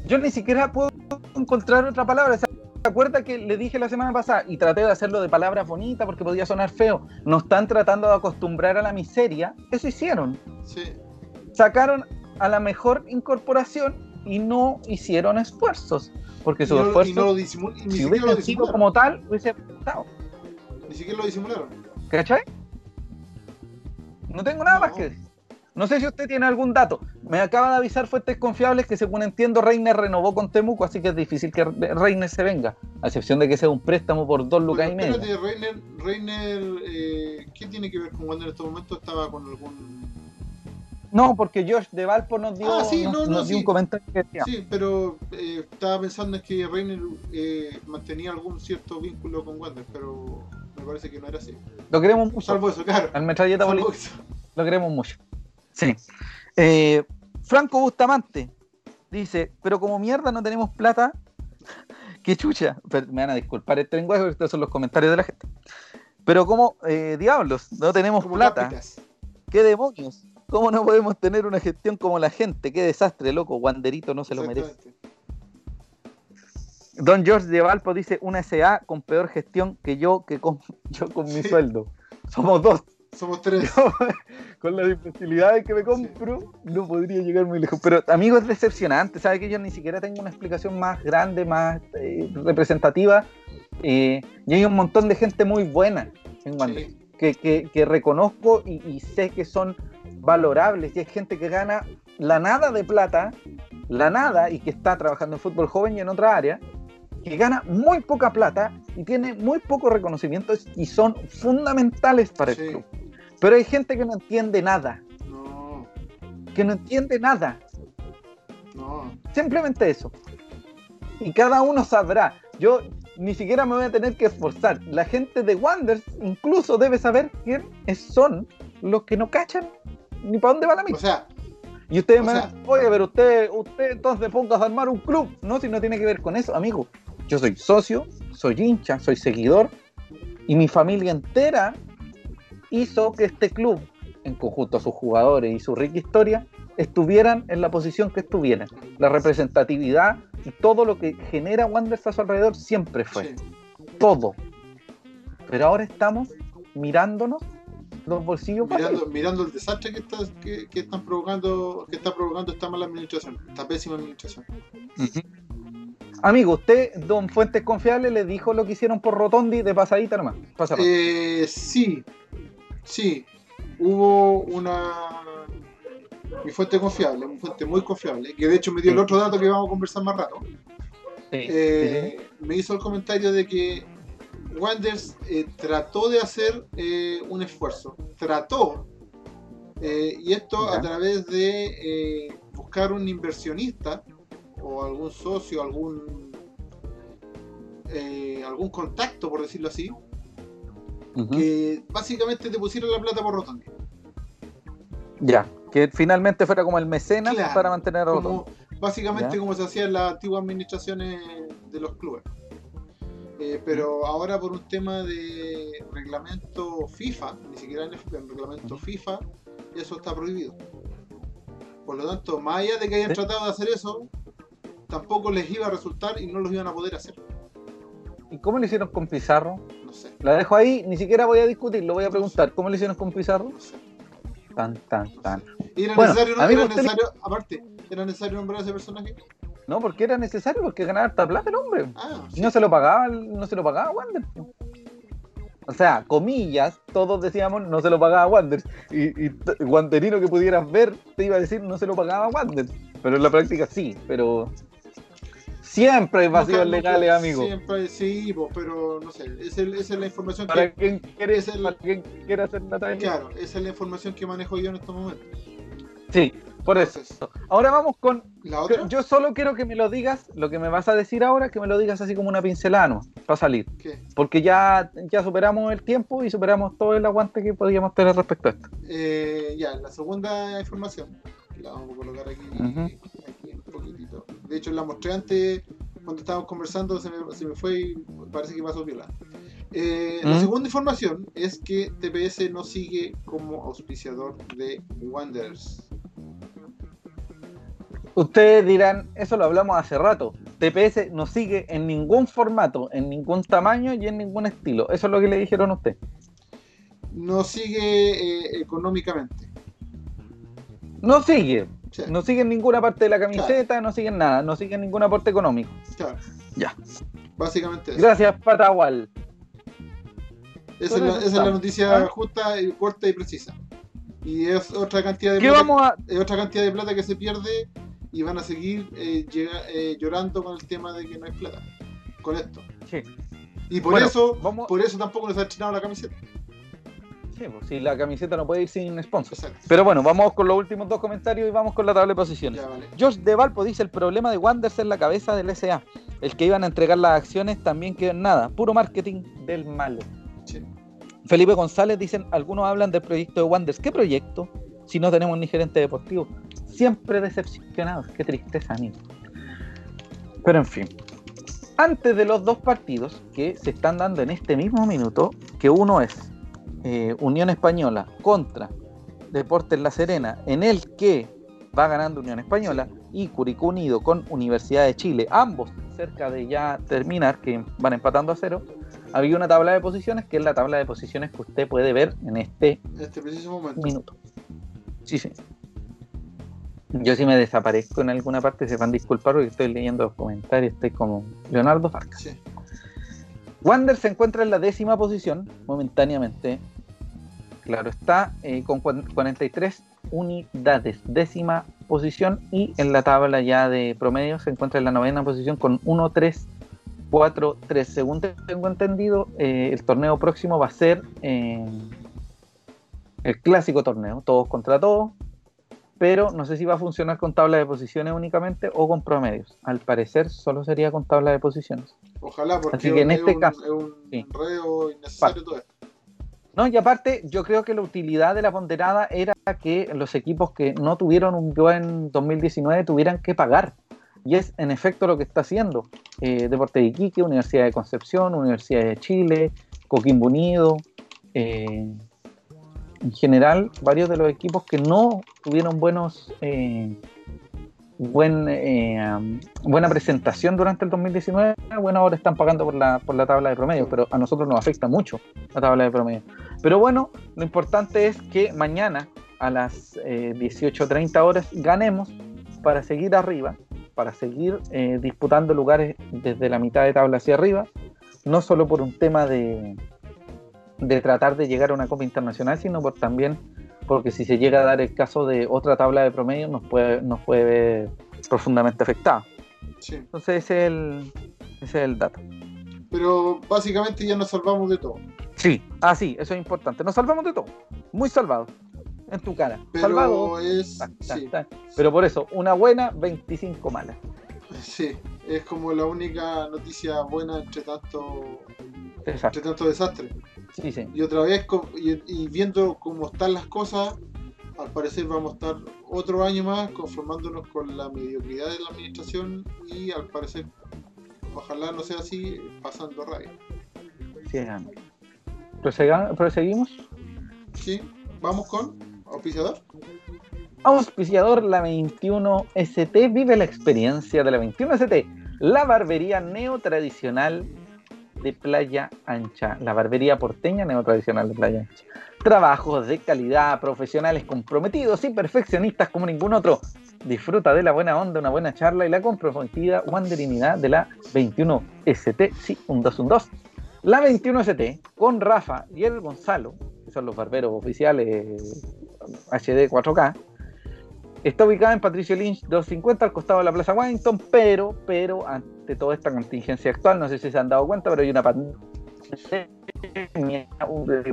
Yo ni siquiera puedo encontrar otra palabra. ¿Se acuerda que le dije la semana pasada y traté de hacerlo de palabras bonitas porque podía sonar feo? Nos están tratando de acostumbrar a la miseria. Eso hicieron. Sí Sacaron a la mejor incorporación y no hicieron esfuerzos. Porque no, y ni si sido como tal, hubiese ni siquiera lo disimularon ¿Cachai? No tengo nada más que decir. No sé si usted tiene algún dato. Me acaba de avisar fuentes confiables que según entiendo Reiner renovó con Temuco, así que es difícil que Reiner se venga, a excepción de que sea un préstamo por dos lucas y medio. Reiner, Reiner eh, ¿qué tiene que ver con Wander en este momento? Estaba con algún No, porque Josh de Valpo nos dio, Ah, sí, nos, no, no, nos dio sí. un comentario que decía, Sí, pero eh, estaba pensando en que Reiner eh, mantenía algún cierto vínculo con Wander, pero me parece que no era así. lo queremos mucho. Salvo eso, claro. Al metralleta lo queremos mucho. Sí. Eh, Franco Bustamante dice, pero como mierda no tenemos plata, qué chucha. Pero me van a disculpar este lenguaje, porque estos son los comentarios de la gente. Pero como eh, diablos, no tenemos Como plata. ¿Qué demonios? ¿Cómo no podemos tener una gestión como la gente? Qué desastre, loco. Wanderito no se lo merece. Don George de Valpo dice una SA con peor gestión que yo que con, yo con mi sueldo. Somos dos. Somos tres. Yo, con las imbecilidades que me compro, no podría llegar muy lejos. Pero, amigo, es decepcionante. ¿Sabe que yo ni siquiera tengo una explicación más grande, más eh, representativa? Eh, y hay un montón de gente muy buena en Wander. Sí. que, que- que reconozco y, y sé que son valorables. Y hay gente que gana la nada de plata, la nada, y que está trabajando en fútbol joven y en otra área, que gana muy poca plata y tiene muy poco reconocimiento y son fundamentales para el Sí. club. Pero hay gente que no entiende nada, No, que no entiende nada. no. Simplemente eso. Y cada uno sabrá. Yo ni siquiera me voy a tener que esforzar. La gente de Wanders incluso debe saber quiénes son los que no cachan ni para dónde va la O misa. sea, Y ustedes o me van, oye, pero usted, usted entonces pongas a armar un club. No, si no tiene que ver con eso, amigo. Yo soy socio, soy hincha, soy seguidor. Y mi familia entera hizo que este club, en conjunto a sus jugadores y su rica historia, estuvieran en la posición que estuvieran. La representatividad y todo lo que genera Wanderers a su alrededor siempre fue. sí. Todo. Pero ahora estamos mirándonos los bolsillos mirando, mirando el desastre que, está, que, que están provocando, que está provocando esta mala administración, esta pésima administración. Amigo, usted, don Fuentes Confiable, le dijo lo que hicieron por Rotondi de pasadita nomás. Pasa, pasa. Eh, sí, sí, hubo una mi fuente confiable, mi fuente muy confiable, que de hecho me dio el otro dato que vamos a conversar más rato. Sí, Eh, me hizo el comentario de que Wanders eh, trató de hacer eh, un esfuerzo, trató, eh, y esto a través de eh, buscar un inversionista o algún socio, algún eh, algún contacto, por decirlo así, que básicamente te pusiera la plata por Rotondi. Ya, que finalmente fuera como el mecenas Claro, para mantener a Rotondi. Básicamente Ya. como se hacía en las antiguas administraciones de los clubes. Eh, pero ahora por un tema de reglamento FIFA, ni siquiera en reglamento Ujú. FIFA, eso está prohibido. Por lo tanto, más allá de que hayan tratado de hacer eso, tampoco les iba a resultar y no los iban a poder hacer. ¿Y cómo lo hicieron con Pizarro? No sé, La dejo ahí, ni siquiera voy a discutir, lo voy a preguntar. ¿Cómo lo hicieron con Pizarro? no sé. Tan, tan, tan. Y era Bueno, necesario, usted- aparte, era necesario nombrar a ese personaje. No, porque era necesario, porque ganaba harta plata el hombre. Ah, no se lo pagaba, no se lo pagaba Wander. O sea, comillas, todos decíamos no se lo pagaba Wander. Y, y Wanderino que pudieras ver te iba a decir no se lo pagaba Wander. Pero en la práctica sí, pero siempre hay vacíos Nunca- legales, nunca- amigo. Siempre, sí, pero no sé, esa es, la información que quien quiere, es el- para quien quiera hacer la talla. Claro, esa es la información que manejo yo en estos momentos. Sí, por eso. Ahora vamos con. la otra, Yo solo quiero que me lo digas, lo que me vas a decir ahora, que me lo digas así como una pincelada, ¿no? Para salir. ¿qué? Porque ya, ya superamos el tiempo y superamos todo el aguante que podíamos tener respecto a esto. Eh, ya, la segunda información, la vamos a colocar aquí, poquitito De hecho, la mostré antes cuando estábamos conversando, se me, se me fue y parece que pasó viola. Eh, La ¿Mm? segunda información es que TPS no sigue como auspiciador de Wanderers. Ustedes dirán, eso lo hablamos hace rato. TPS no sigue en ningún formato, en ningún tamaño y en ningún estilo. Eso es lo que le dijeron a usted. No sigue eh, económicamente. No sigue. No sigue en ninguna parte de la camiseta, no sigue en nada, no sigue en ningún aporte económico. claro, Ya. básicamente eso. Gracias, Patagual. Esa es, la, esa es la noticia Ah. justa, y corta y precisa. Y es otra cantidad de ¿Qué plata, vamos a, es otra cantidad de plata que se pierde y van a seguir eh, llega- eh, llorando con el tema de que no hay plata. Con esto. Sí. Y por Bueno, eso, vamos- por eso tampoco les ha estrenado la camiseta. Sí, pues, si la camiseta no puede ir sin sponsor. Exacto. Pero bueno, vamos con los últimos dos comentarios y vamos con la tabla de posiciones. Ya, vale. Josh De Valpo dice: el problema de Wanderers es la cabeza del SA. El que iban a entregar las acciones también quedó en nada. Puro marketing del malo. Sí. Felipe González dicen: algunos hablan del proyecto de Wanderers. ¿Qué proyecto? Si no tenemos ni gerente deportivo. Siempre decepcionados. Qué tristeza, amigo. Pero en fin. Antes de los dos partidos que se están dando en este mismo minuto, que uno es eh, Unión Española contra Deportes La Serena, en el que va ganando Unión Española, y Curicó Unido con Universidad de Chile, ambos cerca de ya terminar, que van empatando a cero, había una tabla de posiciones, que es la tabla de posiciones que usted puede ver en este este preciso momento. minuto. Sí, sí. Yo si me desaparezco en alguna parte, se van a disculpar porque estoy leyendo los comentarios, estoy como Leonardo Farcas. Sí. Wander se encuentra en la décima posición, momentáneamente. Claro está, eh, con cuan- 43 unidades, décima posición. Y en la tabla ya de promedio se encuentra en la novena posición con 1, 3, 4, 3. Según tengo entendido, eh, el torneo próximo va a ser eh, el clásico torneo, todos contra todos. Pero no sé si va a funcionar con tabla de posiciones únicamente o con promedios. Al parecer solo sería con tabla de posiciones. Ojalá, porque Así que en es este un, caso- es un sí. innecesario todo esto. No, y aparte, yo creo que la utilidad de la ponderada era que los equipos que no tuvieron un buen 2019 tuvieran que pagar. Y es en efecto lo que está haciendo. Eh, Deporte de Iquique, Universidad de Concepción, Universidad de Chile, Coquimbo Unido. eh, en general, varios de los equipos que no tuvieron buenos eh, eh, um, buena presentación durante el 2019, bueno, ahora están pagando por la, por la tabla de promedio, pero a nosotros nos afecta mucho la tabla de promedio. Pero bueno, lo importante es que mañana a las eh, 18.30 horas ganemos para seguir arriba, para seguir eh, disputando lugares desde la mitad de tabla hacia arriba, no solo por un tema de, de tratar de llegar a una Copa Internacional, sino por también porque si se llega a dar el caso de otra tabla de promedio nos puede, nos puede ver profundamente afectado. Sí. Entonces ese es el, ese es el dato. Pero básicamente ya nos salvamos de todo. Sí, ah sí, eso es importante. Nos salvamos de todo. Muy salvados. En tu cara. Pero Salvados. es. Ta, ta, Sí, ta. Pero por eso, una buena, 25 malas. sí, es como la única noticia buena entre tanto, Exacto. entre tanto desastre. Sí, sí. Y otra vez, y, y viendo cómo están las cosas, al parecer vamos a estar otro año más conformándonos con la mediocridad de la administración y al parecer, ojalá no sea así, pasando rabia. sí, Proseguimos. ¿Sí? Vamos con auspiciador. Auspiciador la 21ST. Vive la experiencia de la 21ST. La barbería neotradicional de Playa Ancha. La barbería porteña neotradicional de Playa Ancha. Trabajos de calidad, profesionales comprometidos y perfeccionistas como ningún otro. Disfruta de la buena onda, una buena charla y la comprometida wanderinidad de la 21ST. Sí, un 2, un 2. La 21ST con Rafa y el Gonzalo, que son los barberos oficiales HD 4K, está ubicada en Patricio Lynch 250 al costado de la Plaza Washington, pero, pero ante toda esta contingencia actual, no sé si se han dado cuenta, pero hay una pandemia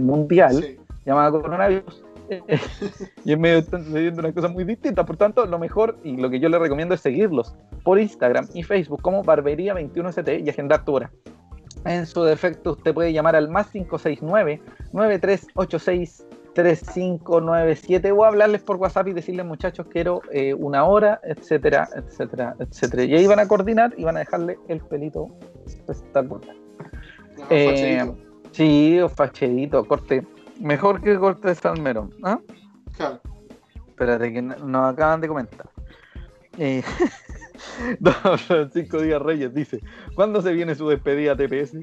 mundial Sí. llamada coronavirus. y en medio están sucediendo unas cosas muy distintas. Por tanto, lo mejor y lo que yo les recomiendo es seguirlos por Instagram y Facebook como Barbería21ST y agendar tu hora. En su defecto, usted puede llamar al más 569-9386 3597 o hablarles por WhatsApp y decirles muchachos quiero eh, una hora, etcétera, etcétera, etcétera. Y ahí van a coordinar y van a dejarle el pelito espectacular. Ah, Eh, sí, o facherito, corte. Mejor que corte de salmero. ¿ah? Claro. Espérate, que no- nos acaban de comentar. Eh, Don Francisco Díaz Reyes dice: ¿Cuándo se viene su despedida TPS?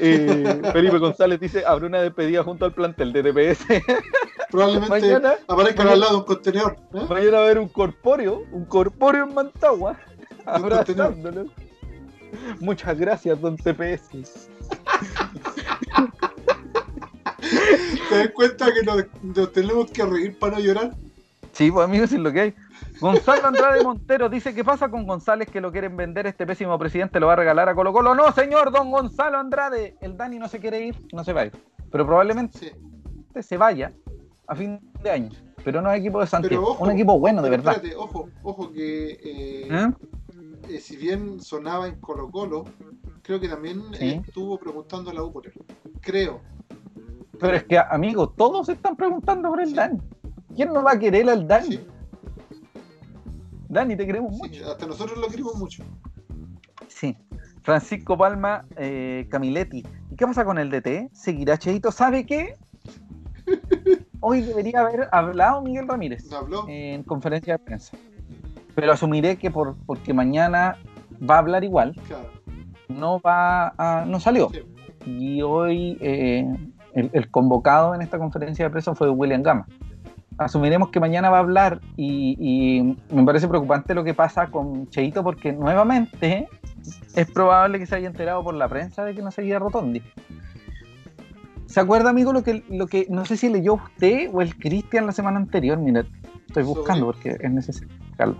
Eh, Felipe González dice: Habrá una despedida junto al plantel de TPS. Probablemente Mañana- aparezcan mañana- al lado un contenedor. ¿eh? Mañana va a haber un corpóreo, un corpóreo en Mantagua, abrazándolo. Muchas gracias, don TPS. ¿Te das cuenta que nos, nos tenemos que reír para no llorar? Sí, pues amigos, es lo que hay. Gonzalo Andrade Montero dice: ¿Qué pasa con González que lo quieren vender? Este pésimo presidente lo va a regalar a Colo Colo. No, señor, don Gonzalo Andrade. El Dani no se quiere ir, no se va a ir. Pero probablemente Sí. se vaya a fin de año. Pero no es equipo de Santiago. Ojo, un equipo bueno, de verdad. Espérate, ojo, ojo que eh, ¿Eh? eh, si bien sonaba en Colo Colo, creo que también Sí. estuvo preguntando a la U por él. Creo. Pero es que, amigos, todos están preguntando por el Sí. Dani. ¿Quién no va a querer al Dani? Dani, te queremos sí, mucho. hasta nosotros lo queremos mucho. Sí. Francisco Palma eh, Camiletti. ¿Y qué pasa con el DT? ¿Seguirá Cheito? ¿Sabe qué? Hoy debería haber hablado Miguel Ramírez ¿No habló? en conferencia de prensa. Pero asumiré que por, porque mañana va a hablar igual, Claro. no va a, no salió. Sí. Y hoy eh, el, el convocado en esta conferencia de prensa fue William Gama. Asumiremos que mañana va a hablar y, y me parece preocupante lo que pasa con Cheito porque nuevamente es probable que se haya enterado por la prensa de que no seguía Rotondi. ¿Se acuerda, amigo, lo que, lo que no sé si leyó usted o el Cristian la semana anterior? Mira, estoy buscando porque es necesario. buscarlo.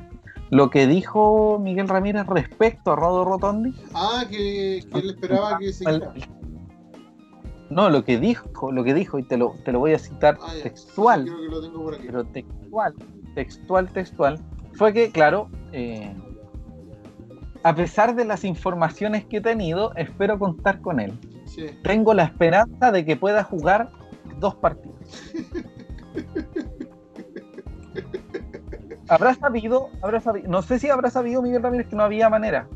Lo que dijo Miguel Ramírez respecto a Rodo Rotondi Ah, que, que él esperaba que siguiera. No, lo que dijo, lo que dijo, y te lo, te lo voy a citar Ah, textual, Sí, creo que lo tengo por aquí. pero textual, textual, textual, fue que, claro, eh, a pesar de las informaciones que he tenido, espero contar con él. Sí. Tengo la esperanza de que pueda jugar dos partidos. Habrá sabido, habrá sabido, no sé si habrá sabido Miguel Ramírez que no había manera,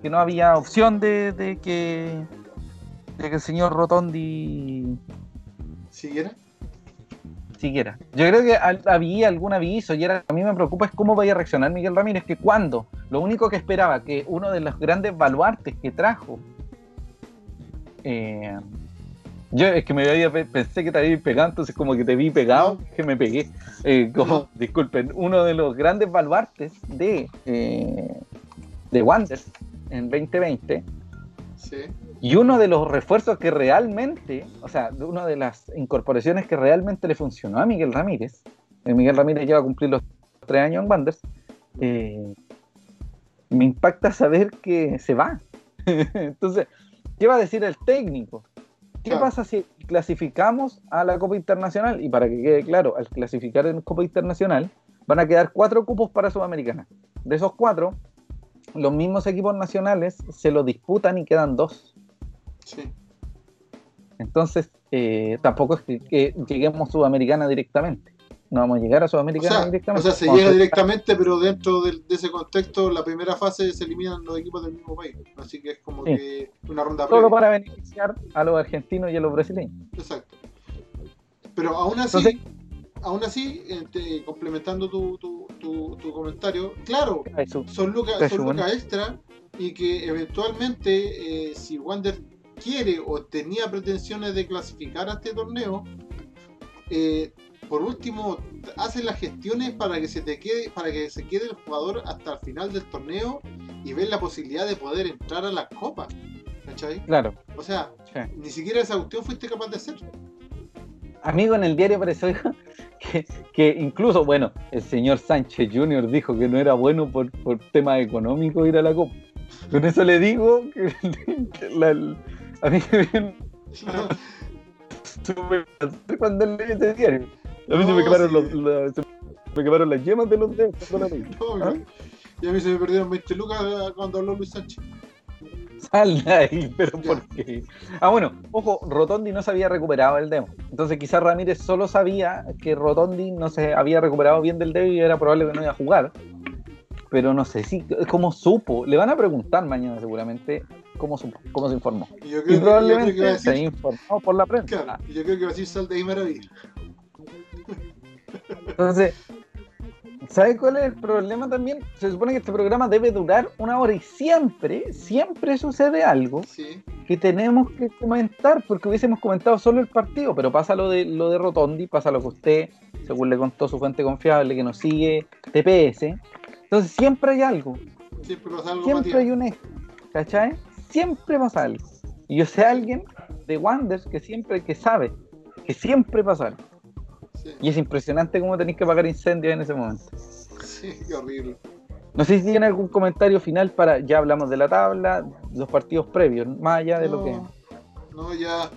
que no había opción de, de que, de que el señor Rotondi ¿Siguiera? siquiera. Yo creo que al- había algún aviso y era, a mí me preocupa es cómo vaya a reaccionar Miguel Ramírez, que cuando lo único que esperaba que uno de los grandes baluartes que trajo, eh, yo es que me había, pe- pensé que te había pegado, entonces como que te vi pegado, que me pegué. Eh, como, No. Disculpen, uno de los grandes baluartes de, eh, de Wander en 2020 Sí. Y uno de los refuerzos que realmente, o sea, una de las incorporaciones que realmente le funcionó a Miguel Ramírez, eh, Miguel Ramírez lleva a cumplir los tres años en Wanderers, eh, me impacta saber que se va. Entonces, ¿qué va a decir el técnico? ¿Qué Claro. pasa si clasificamos a la Copa Internacional? Y para que quede claro, al clasificar en Copa Internacional, van a quedar cuatro cupos para Sudamericana. De esos cuatro, los mismos equipos nacionales se lo disputan y quedan dos. Sí. Entonces, eh, tampoco es que, que lleguemos Sudamericana directamente. No vamos a llegar a O Sudamericana sea, o directamente. sea, se Vamos a llega directamente, pero dentro de, ese contexto, la primera fase se eliminan los equipos del mismo país. Así que es como Sí. que una ronda Solo previa. para beneficiar a los argentinos y a los brasileños. Exacto. Pero aún así, Entonces- aún así, eh, te- complementando tu, tu, tu, tu comentario, claro, son lucas, son lucas extra y que eventualmente, eh, si Wander quiere o tenía pretensiones de clasificar a este torneo, eh, por último, hace las gestiones para que se te quede, para que se quede el jugador hasta el final del torneo y ver la posibilidad de poder entrar a la copa. ¿Cachai? Claro. O sea, sí. ni siquiera esa cuestión fuiste capaz de hacer. Amigo, en el diario apareció que, que incluso, bueno, el señor Sánchez Jr. dijo que no era bueno por, por temas económicos ir a la Copa. Con eso le digo que, que la- a mí me cuando leí ese diario. A mí se me quemaron, sí. los, se me quemaron las yemas de los dedos cuando la leí. No, ¿Ah? Y a mí se me perdieron 20 lucas cuando habló Luis Sánchez. Sal de ahí, pero. ¿por qué? Ah, bueno, ojo, Rotondi no se había recuperado del demo. Entonces quizás Ramírez solo sabía que Rotondi no se había recuperado bien del demo y era probable que no iba a jugar. Pero no sé si, cómo supo. Le van a preguntar mañana seguramente cómo se informó. Y yo Y creo, que, yo creo que probablemente decir, se informó por la prensa. claro, y yo creo que va a decir sal de ahí maravilla. Entonces, ¿sabes cuál es el problema también? Se supone que este programa debe durar una hora y siempre, siempre sucede algo Sí, que tenemos que comentar, porque hubiésemos comentado solo el partido, pero pasa lo de lo de Rotondi, pasa lo que usted, según le contó su fuente confiable, que nos sigue TPS. Entonces siempre hay algo, siempre pasa algo siempre Matías. hay un eje, ¿cachai? Siempre pasa algo. Y yo sé a alguien de Wanders que siempre, que sabe, que siempre pasa algo. Sí, Y es impresionante cómo tenéis que apagar incendios en ese momento. sí, qué horrible. No sé si tiene algún comentario final para, ya hablamos de la tabla, los partidos previos, más allá de lo que... No, ya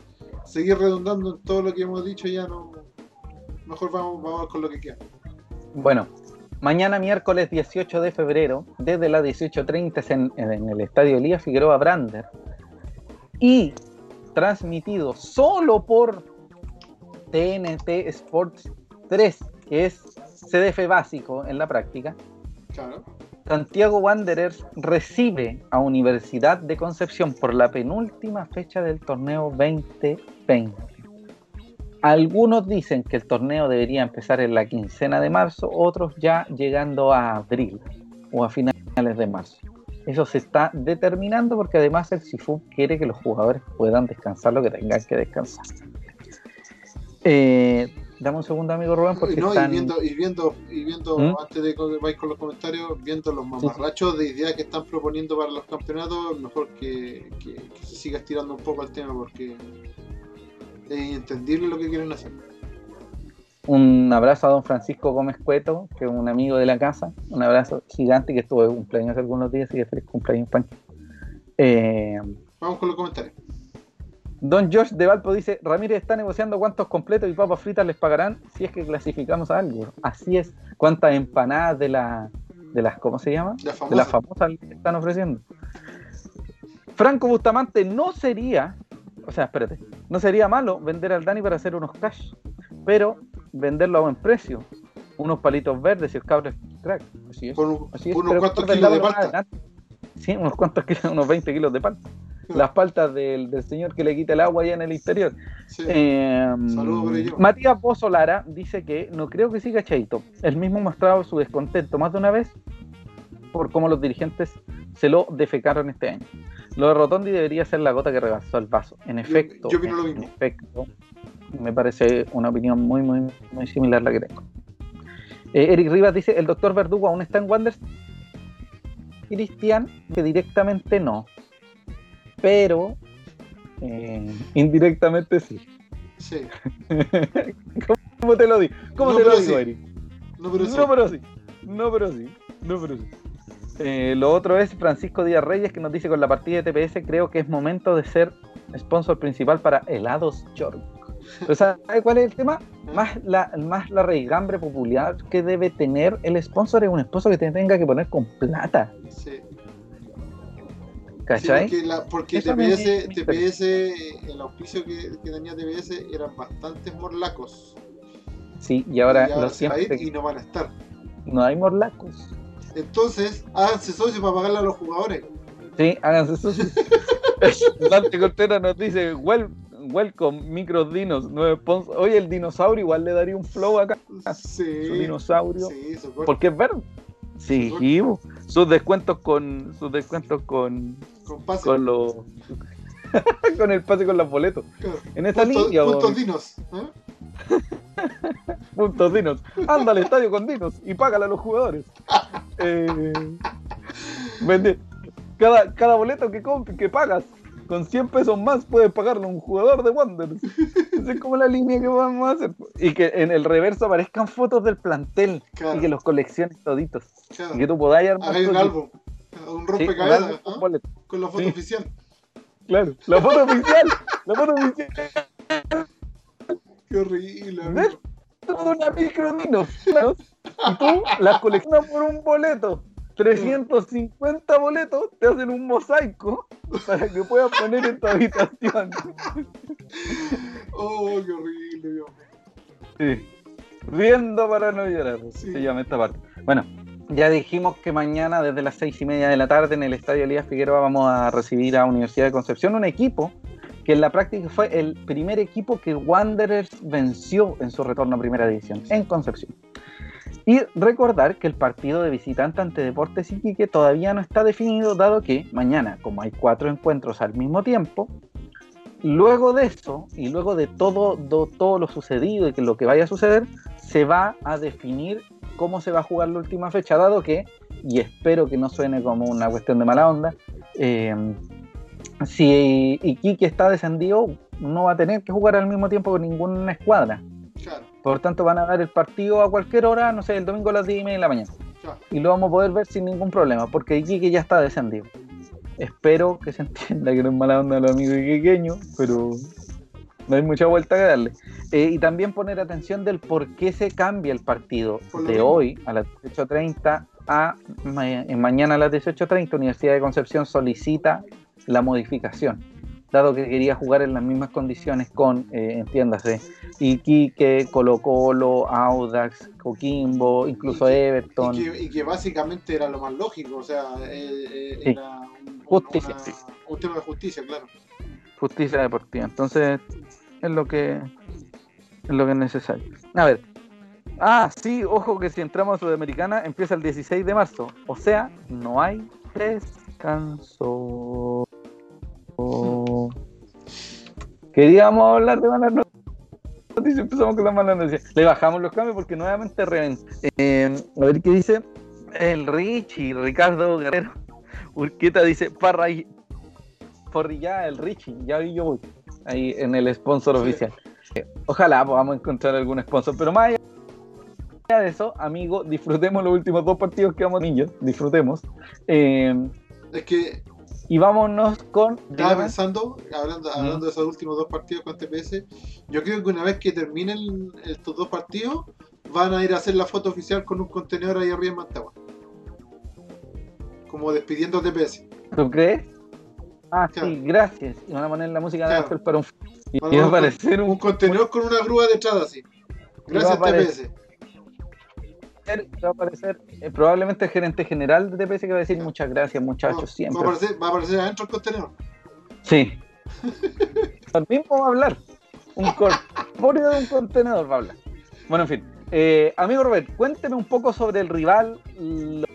seguir redundando en todo lo que hemos dicho ya no. Mejor vamos, vamos con lo que queda. Bueno, mañana miércoles 18 de febrero, desde las 18.30 en, en el estadio Elías Figueroa Brander, y transmitido solo por TNT Sports 3, que es CDF básico en la práctica, Claro. Santiago Wanderers recibe a Universidad de Concepción por la penúltima fecha del torneo 2020. Algunos dicen que el torneo debería empezar en la quincena de marzo, otros ya llegando a abril o a finales de marzo. Eso se está determinando porque además el SIFU quiere que los jugadores puedan descansar lo que tengan que descansar. Eh, dame un segundo, amigo Rubén, porque No, están... y viendo, y viendo, y viendo ¿Mm? antes de que vais con los comentarios, viendo los mamarrachos de ideas que están proponiendo para los campeonatos, mejor que, que- que se siga estirando un poco el tema porque es entendible lo que quieren hacer. Un abrazo a don Francisco Gómez Cueto, que es un amigo de la casa. Un abrazo gigante que estuvo de cumpleaños hace algunos días, así que feliz cumpleaños, Pancho. Eh, Vamos con los comentarios. don Josh de Valpo dice: Ramírez está negociando cuántos completos y papas fritas les pagarán si es que clasificamos a algo. Así es, cuántas empanadas de, la, de las, ¿cómo se llama? La De las famosas le están ofreciendo. Franco Bustamante no sería, o sea, espérate, no sería malo vender al Dani para hacer unos cash, pero venderlo a buen precio. Unos palitos verdes y el cabro es crack. Así es. un- Así es, unos cuantos kilos de palta. Sí, unos cuantos kilos, unos 20 kilos de palta. Las paltas del, del señor que le quita el agua allá en el interior. Sí. Eh, Saludos por ello. Matías Bozolara dice que no creo que siga Chaito. Él mismo ha mostrado su descontento más de una vez por cómo los dirigentes se lo defecaron este año. Lo de Rotondi debería ser la gota que rebasó el vaso. En efecto, yo lo en mismo. efecto, me parece una opinión muy, muy, muy similar a la que tengo. Eh, Eric Rivas dice, el doctor Verdugo aún está en Wanderers. Cristian, que directamente no, pero eh, indirectamente sí. Sí. ¿Cómo te lo digo? ¿Cómo No, te lo digo, sí. Eric? No, pero sí. No, pero sí. No, pero sí. No, pero sí. Eh, lo otro es Francisco Díaz Reyes que nos dice con la partida de TPS creo que es momento de ser sponsor principal para helados York. Pero ¿sabe cuál es el tema? Más la, más la raigambre popular que debe tener el sponsor es un sponsor que te tenga que poner con plata. Sí. Sí, ¿Cachai? porque la- TPS, TPS, el auspicio que, que tenía TPS eran bastantes morlacos. Sí, y ahora, y ahora lo siempre y no van a estar. no hay morlacos. Entonces, háganse socios para pagarle a los jugadores. Sí, háganse eso. Dante Contreras nos dice, "Wel- welcome, micros dinos, nuevo sponsor. Oye, el dinosaurio igual le daría un flow acá. Sí. Su dinosaurio. Sí, su cuerpo, Porque es verde. Sí, sus descuentos con sus descuentos con con pase. con los con el pase con los boletos. Claro. En esta línea, puntos dinos. ¿eh? puntos dinos. Anda al estadio con dinos y págale a los jugadores. Eh, vende cada, cada boleto que que pagas con 100 pesos más puedes pagarle a un jugador de Wanderers. Esa es como la línea que vamos a hacer. Y que en el reverso aparezcan fotos del plantel Claro. y que los colecciones toditos. Claro. Y que tú podáis armar un álbum. Un Sí, rompecabezas. álbum con ¿ah? la foto Sí. oficial. Claro, la foto oficial, la foto oficial Qué horrible. De una micro dinos, claro, y tú las coleccionas por un boleto. 350 boletos, te hacen un mosaico para que puedas poner en tu habitación. Oh, qué horrible, Dios. Sí. Riendo para no llorar, Sí. se llama esta parte. Bueno, ya dijimos que mañana desde las seis y media de la tarde en el Estadio Elías Figueroa vamos a recibir a Universidad de Concepción un equipo que en la práctica fue el primer equipo que Wanderers venció en su retorno a Primera División, en Concepción. Y recordar que el partido de visitante ante Deportes Iquique todavía no está definido, dado que mañana, como hay cuatro encuentros al mismo tiempo, luego de eso y luego de todo, do- todo lo sucedido y que lo que vaya a suceder, se va a definir cómo se va a jugar la última fecha, dado que, y espero que no suene como una cuestión de mala onda, eh, si Iquique está descendido, no va a tener que jugar al mismo tiempo con ninguna escuadra. Claro, Por tanto, van a dar el partido a cualquier hora, no sé, el domingo a las 10 y media de la mañana. claro. Y lo vamos a poder ver sin ningún problema, porque Iquique ya está descendido. Espero que se entienda que no es mala onda a los amigos iquiqueños, pero no hay mucha vuelta que darle. Eh, y también poner atención del por qué se cambia el partido de mismo. hoy a las 18.30 a ma- mañana a las 18.30. Universidad de Concepción solicita la modificación, dado que quería jugar en las mismas condiciones con, eh, entiéndase, Iquique, Colo Colo, Audax, Coquimbo, incluso Y que- Everton. Y que, y que básicamente era lo más lógico, o sea, eh, eh, Sí. era un, Justicia. una- un tema de justicia, claro. justicia deportiva. Entonces, es lo que es lo que es necesario. A ver. Ah, sí, ojo que si entramos a Sudamericana empieza el 16 de marzo. O sea, no hay descanso. Queríamos hablar de malas noticias, empezamos con las malas noticias. Le bajamos los cambios porque nuevamente revent. Eh, a ver qué dice el Richie, Ricardo Guerrero. Urqueta dice, Parra, Porrilla, el Richie, ya vi yo voy. Ahí en el sponsor oficial. Eh, Ojalá podamos encontrar algún sponsor, pero más allá de eso, amigo, disfrutemos los últimos dos partidos que vamos niños, disfrutemos. Eh, Es que y vámonos con. estaba pensando, hablando, hablando de esos últimos dos partidos con TPS, yo creo que una vez que terminen estos dos partidos, van a ir a hacer la foto oficial con un contenedor ahí arriba en Mantagua. Como despidiendo a TPS. ¿Tú crees? Ah, Claro. sí, gracias. Y van a poner la música de Claro. Para un. Y va a aparecer Un un. contenedor con una grúa detrás así. Gracias va va a aparecer eh, probablemente el gerente general de TPS que va a decir muchas gracias, muchachos, va a siempre. aparecer, va a aparecer adentro el contenedor. Sí. El mismo va a hablar. Un corpóreo de un contenedor va a hablar. Bueno, en fin. Eh, amigo Robert, cuénteme un poco sobre el rival, lo-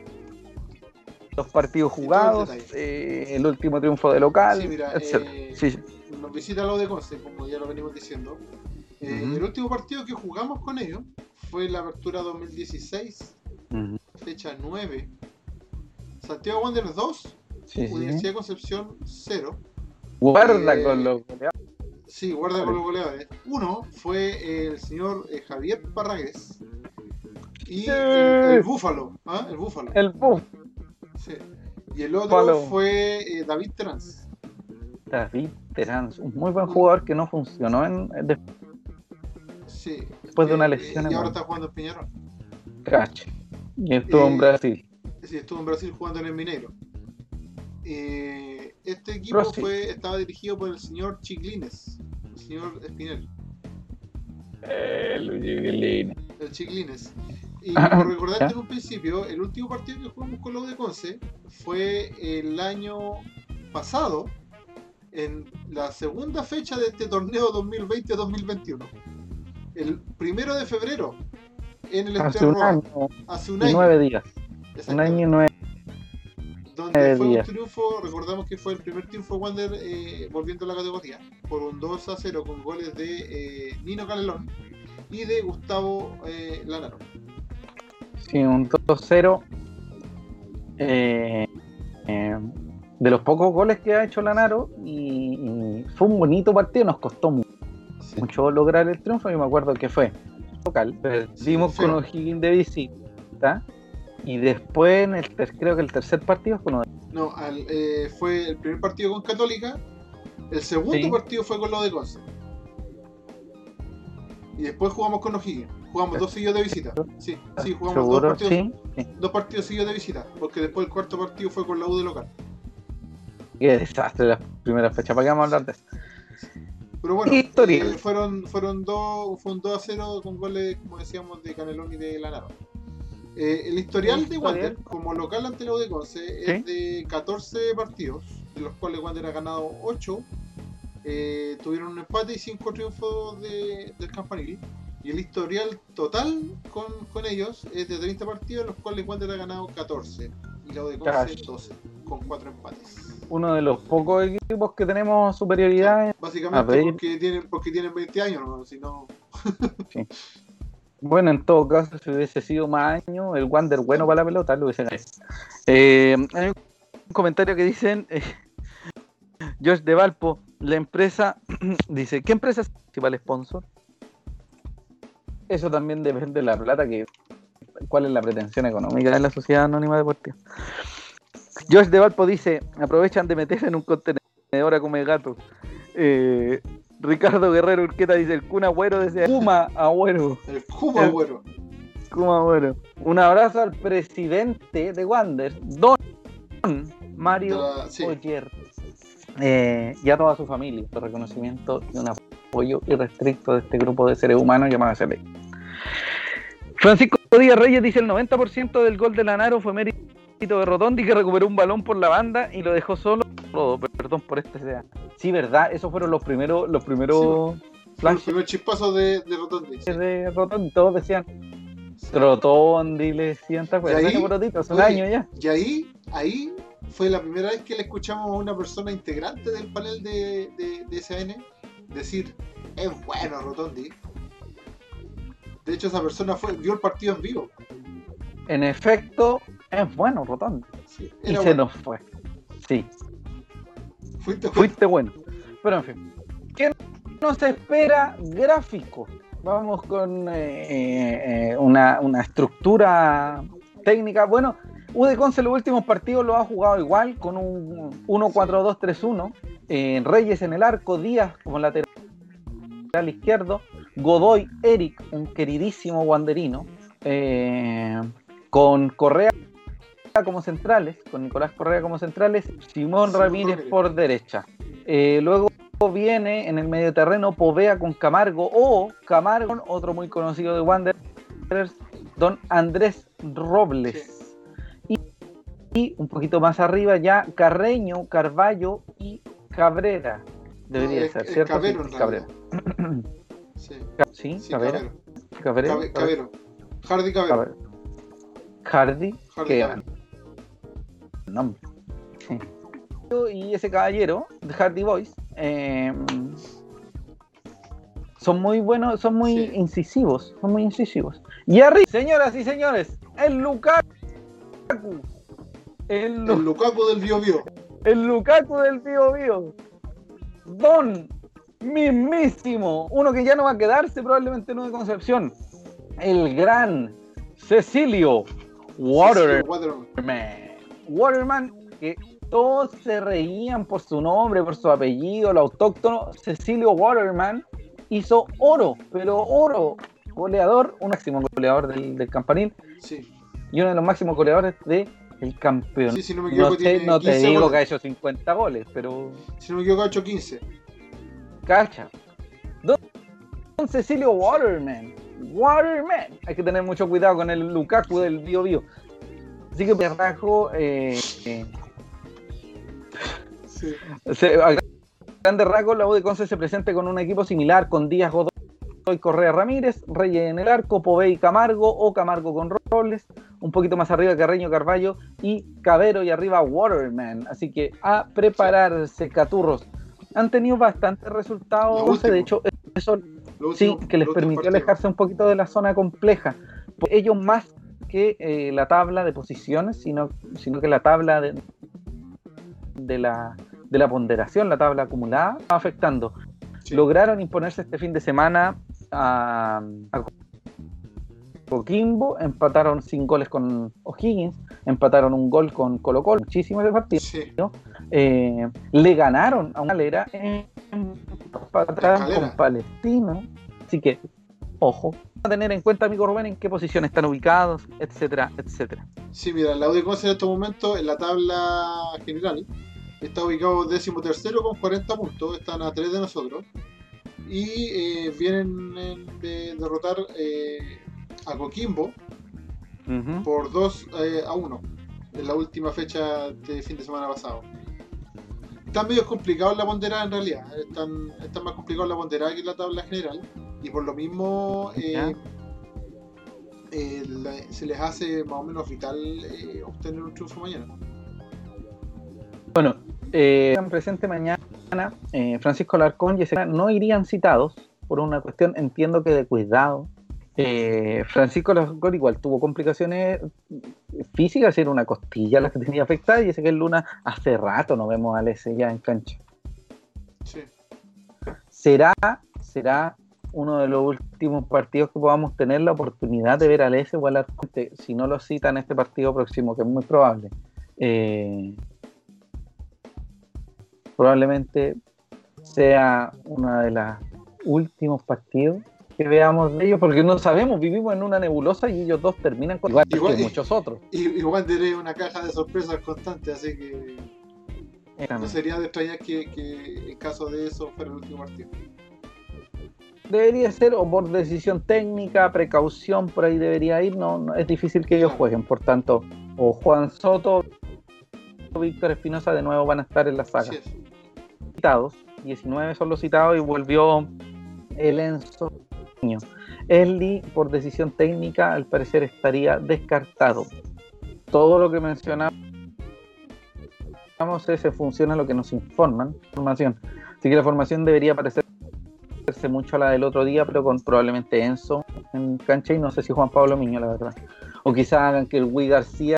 los partidos el jugados, eh, el último triunfo de local, Sí, mira, etc. eh, sí. nos visita lo de Conce, como ya lo venimos diciendo. Eh. El último partido que jugamos con ellos fue la apertura 2016, Ujú. fecha 9. Santiago Wanderers 2, Sí, sí. Universidad de Concepción 0. Guarda Eh, con los goleados. Sí, guarda con los goleadores. Uno fue el señor eh, Javier Parragués. Y Sí. el, el Búfalo, ¿ah? El Búfalo. El sí. Y el otro Búfalo. fue eh, David Trans. David Terán, un muy buen jugador que no funcionó en, Sí. después de una Eh, lesión Y en ahora está jugando en Peñarol. Y estuvo en Brasil. Sí, estuvo en Brasil jugando en el Mineiro. Eh, este equipo fue, estaba dirigido por el señor Chiglines, el señor Espinel, Eh, Luigi Guilini. el Chiglines. Y como recordaste en un principio, el último partido que jugamos con los de Conce fue el año pasado, en la segunda fecha de este torneo 2020-2021. El primero de febrero, en el Hace un año hace un año. nueve días. Un año y nueve. donde Nueve fue un días. triunfo, recordamos que fue el primer triunfo de Wander eh, volviendo a la categoría, por un 2 a 0 con goles de eh, Nino Canelón y de Gustavo eh, Lanaro. Sí, un 2-0. Eh, eh, de los pocos goles que ha hecho Lanaro y, y fue un bonito partido, nos costó mu- Sí. Mucho lograr el triunfo, yo me acuerdo que fue local, perdimos Sí, con. O'Higgins de visita y después en el ter- creo que el tercer partido fue uno de No, al- eh, fue el primer partido con Católica, el segundo Sí. partido fue con lo de Conce. Y después jugamos con O'Higgins. Jugamos dos seguidos de visita. Sí, sí, jugamos dos partidos, Sí. sí. dos partidos seguidos de visita. Porque después el cuarto partido fue con la U de local. Qué desastre la primera fecha. ¿Para qué vamos a hablar de eso? Pero bueno, Historia. eh, fueron, fueron dos, fue un 2 a 0 con goles, como decíamos, de Canelón y de Lanaro. Eh, el historial de. Wander, como local ante la U de Conce, es de 14 partidos, de los cuales Wander ha ganado 8. eh, tuvieron un empate y 5 triunfos de- del campanil. Y el historial total con, con ellos es de 30 partidos, de los cuales Wander ha ganado 14. Y la U de Conce Cash. 12, con 4 empates. Uno de los pocos equipos que tenemos superioridad. en- A Básicamente porque tienen, porque tienen 20 años, ¿no? si no... Bueno, en todo caso, si hubiese sido más años, el Wander bueno para la pelota lo hubiese ganado. Eh, hay un comentario que dicen, eh, George de Valpo, la empresa, dice, ¿qué empresa es el principal sponsor? Eso también depende de la plata que, cuál es la pretensión económica de la sociedad anónima deportiva. George de Valpo dice, aprovechan de meterse en un contenedor a comer gato. Eh, Ricardo Guerrero Urqueta dice, el Kun Agüero desde Puma Agüero. El Kuma, El- bueno. Como Agüero. Un abrazo al presidente de Wander, Don Mario sí. Oyer. Eh, y a toda su familia, por reconocimiento y un apoyo irrestricto de este grupo de seres humanos llamado SLA. Francisco Díaz Reyes dice el 90% del gol de Lanaro fue mérito de Rotondi que recuperó un balón por la banda y lo dejó solo. Perdón por este sea. Sí, verdad, esos fueron los primeros, los primeros flashes primer chispazo de, de Rotondi. sí. de Rotondi. Todos decían Rotondi, le decían, ¿te acuerdas? Hace un año ya. Y ahí, ahí fue la primera vez que le escuchamos a una persona integrante del panel de, de, de SAN decir, es bueno Rotondi. De hecho, esa persona fue, vio el partido en vivo. En efecto, es bueno Rotondi. Sí, Y era se bueno. nos fue. Sí, Fuiste, fuiste bueno. Pero en fin. ¿Qué nos espera gráfico? Vamos con eh, eh, una, una estructura técnica. Bueno, UDEConce los últimos partidos lo ha jugado igual, con un 1-4-2-3-1. eh, Reyes en el arco, Díaz como lateral izquierdo, Godoy, Eric, un queridísimo guanderino, eh, con Correa como centrales, con Nicolás Correa como centrales, Simón Ramírez por derecha. Eh, luego viene en el medio terreno Povea con Camargo o Camargo, con otro muy conocido de Wanderers, don Andrés Robles. Y, y un poquito más arriba ya Carreño, Carballo y Cabrera. Debería No, ser, es ¿cierto? Sí, Cabrera. Sí, Sí, sí. Cabero. Cabero. Hardy Cabero. Hardy, Hardy que Cabero. nombre. Sí. Y ese caballero, de Hardy Boys, eh, son muy buenos, son muy Sí. incisivos, son muy incisivos. Y arriba, señoras y señores, el Lukaku. El, Lu- El Lukaku del Bio Bio. el Lukaku del Bio Bio. Don mismísimo. Uno que ya no va a quedarse probablemente en una Concepción. El gran Cecilio Water. Waterman. Waterman. Que todos se reían por su nombre, por su apellido, el autóctono. Cecilio Waterman hizo oro, pero oro. Goleador, un máximo goleador del, del campanil Sí. y uno de los máximos goleadores del campeón. sí, si no me equivoco, no te, tiene no te 15 digo goles. que ha hecho 50 goles, pero Si no me equivoco, ha hecho 15. Cacha. Don, don Cecilio Waterman. Waterman. Hay que tener mucho cuidado con el Lukaku del Bio Bio. Así que Perrajo eh, eh, Sí. Se- a grandes rasgos, la U de Conce se presenta con un equipo similar con Díaz Godoy Correa Ramírez, Reyes en el arco, Povey Camargo o Camargo con Robles, un poquito más arriba Carreño Carballo y Cabero y arriba Waterman. Así que a prepararse, caturros. Han tenido bastantes resultados, de hecho, eso Lo sí, que les permitió partido. alejarse un poquito de la zona compleja. Pues Ellos más que eh, la tabla de posiciones, sino, sino que la tabla de, de, la, de la ponderación, la tabla acumulada, afectando. Sí. Lograron imponerse este fin de semana a, a Coquimbo, empataron sin goles con O'Higgins, empataron un gol con Colo Colo, muchísimo ese partido. Sí. Eh, le ganaron a una galera, empataron Calera. con Palestino. Así que ojo, a tener en cuenta, amigo Rubén, en qué posición están ubicados, etcétera, etcétera. Sí, mira, la UD Conce en estos momentos, en la tabla general, está ubicado décimo tercero con 40 puntos, están a 3 de nosotros. Y eh, vienen de derrotar eh, a Coquimbo por 2 a 1 en la última fecha de fin de semana pasado. Están medio complicados en la ponderada en realidad, están, están más complicados la ponderada que la tabla general y por lo mismo eh, eh, la- se les hace más o menos vital eh, obtener un triunfo mañana. Bueno, eh, están presente mañana eh, Francisco Larcón y ese no irían citados por una cuestión, entiendo que de cuidado. Eh, Francisco Larcón igual tuvo complicaciones físicas, era una costilla la que tenía afectada y ese que el Luna hace rato no vemos a ese ya en cancha. Sí. será, será uno de los últimos partidos que podamos tener la oportunidad de ver al S o al Arconte, si no lo citan este partido próximo, que es muy probable. Eh, probablemente sea uno de los últimos partidos que veamos de ellos, porque no sabemos, vivimos en una nebulosa y ellos dos terminan con igual, Igual- que muchos otros. Igual tiene una caja de sorpresas constante, así que no sería de extrañar que, que en caso de eso fuera el último partido. Debería ser o por decisión técnica, precaución, por ahí debería ir. No, no- es difícil que ellos jueguen. Por tanto, o Juan Soto o Víctor Espinosa de nuevo van a estar en la saga. Citados, 19 son los citados y volvió el Enzo. Eli, por decisión técnica, al parecer estaría descartado. Todo lo que mencionamos es en función a lo que nos informan. Información. Así que la formación debería parecerse mucho a la del otro día, pero con probablemente Enzo en cancha y no sé si Juan Pablo Miño, la verdad. O quizás hagan que el Wii García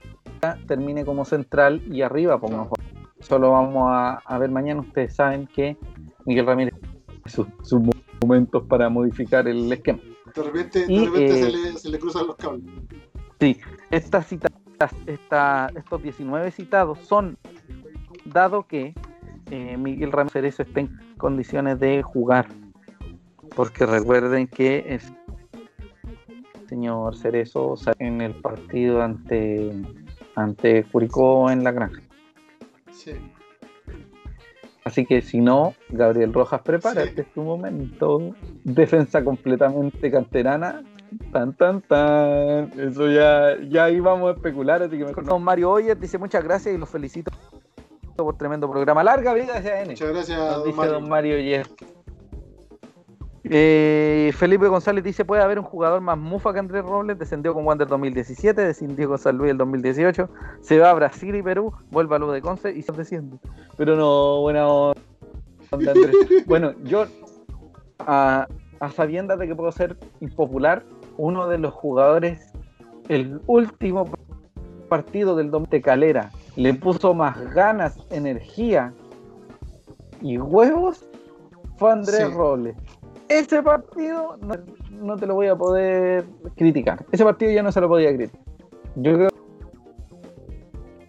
termine como central y arriba pongan Juan. Eso lo vamos a, a ver mañana. Ustedes saben que Miguel Ramírez sus, sus momentos para modificar el esquema. De repente, de Y, repente eh, se, le, se le cruzan los cables. Estas citas, esta- estos 19 citados son, dado que eh, Miguel Ramírez Cerezo está en condiciones de jugar, porque recuerden que el señor Cerezo en el partido ante, ante Curicó en la granja. Sí. Así que si no, Gabriel Rojas, prepárate, Sí. es tu momento. Defensa completamente canterana. Tan, tan, tan. Eso ya, ya ahí vamos a especular, así que mejor no. Mario Oyer dice muchas gracias y los felicito por tremendo programa. Larga vida ese Muchas gracias, Nos don dice Mario. don Mario Oyer. Eh, Felipe González dice: Puede haber un jugador más mufa que Andrés Robles. Descendió con Wander 2017, descendió con San Luis el 2018. Se va a Brasil y Perú, vuelve a Luz de Conce y se desciende. Pero no, buena onda, Andrés. Bueno, yo, a, a sabiendas de que puedo ser impopular, uno de los jugadores, el último partido del Domte Calera, le puso más ganas, energía y huevos, fue Andrés Sí. Robles. Ese partido no, no te lo voy a poder criticar. Ese partido yo no se lo podía criticar. Yo creo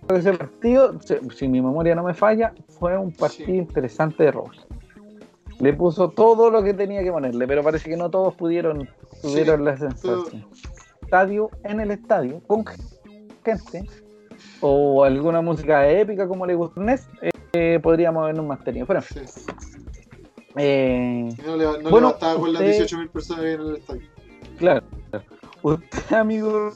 que ese partido, si- mi memoria no me falla, fue un partido Sí. interesante de Robles. Le puso todo lo que tenía que ponerle, pero parece que no todos pudieron, tuvieron Sí, la sensación. Estadio en el estadio, con gente, o alguna música épica como le gusta a Ernest, eh, podríamos habernos más tenido. Pero, Sí. Eh, No le, no Bueno, bastaba con las usted- 18.000 personas en el estadio. claro, usted, amigo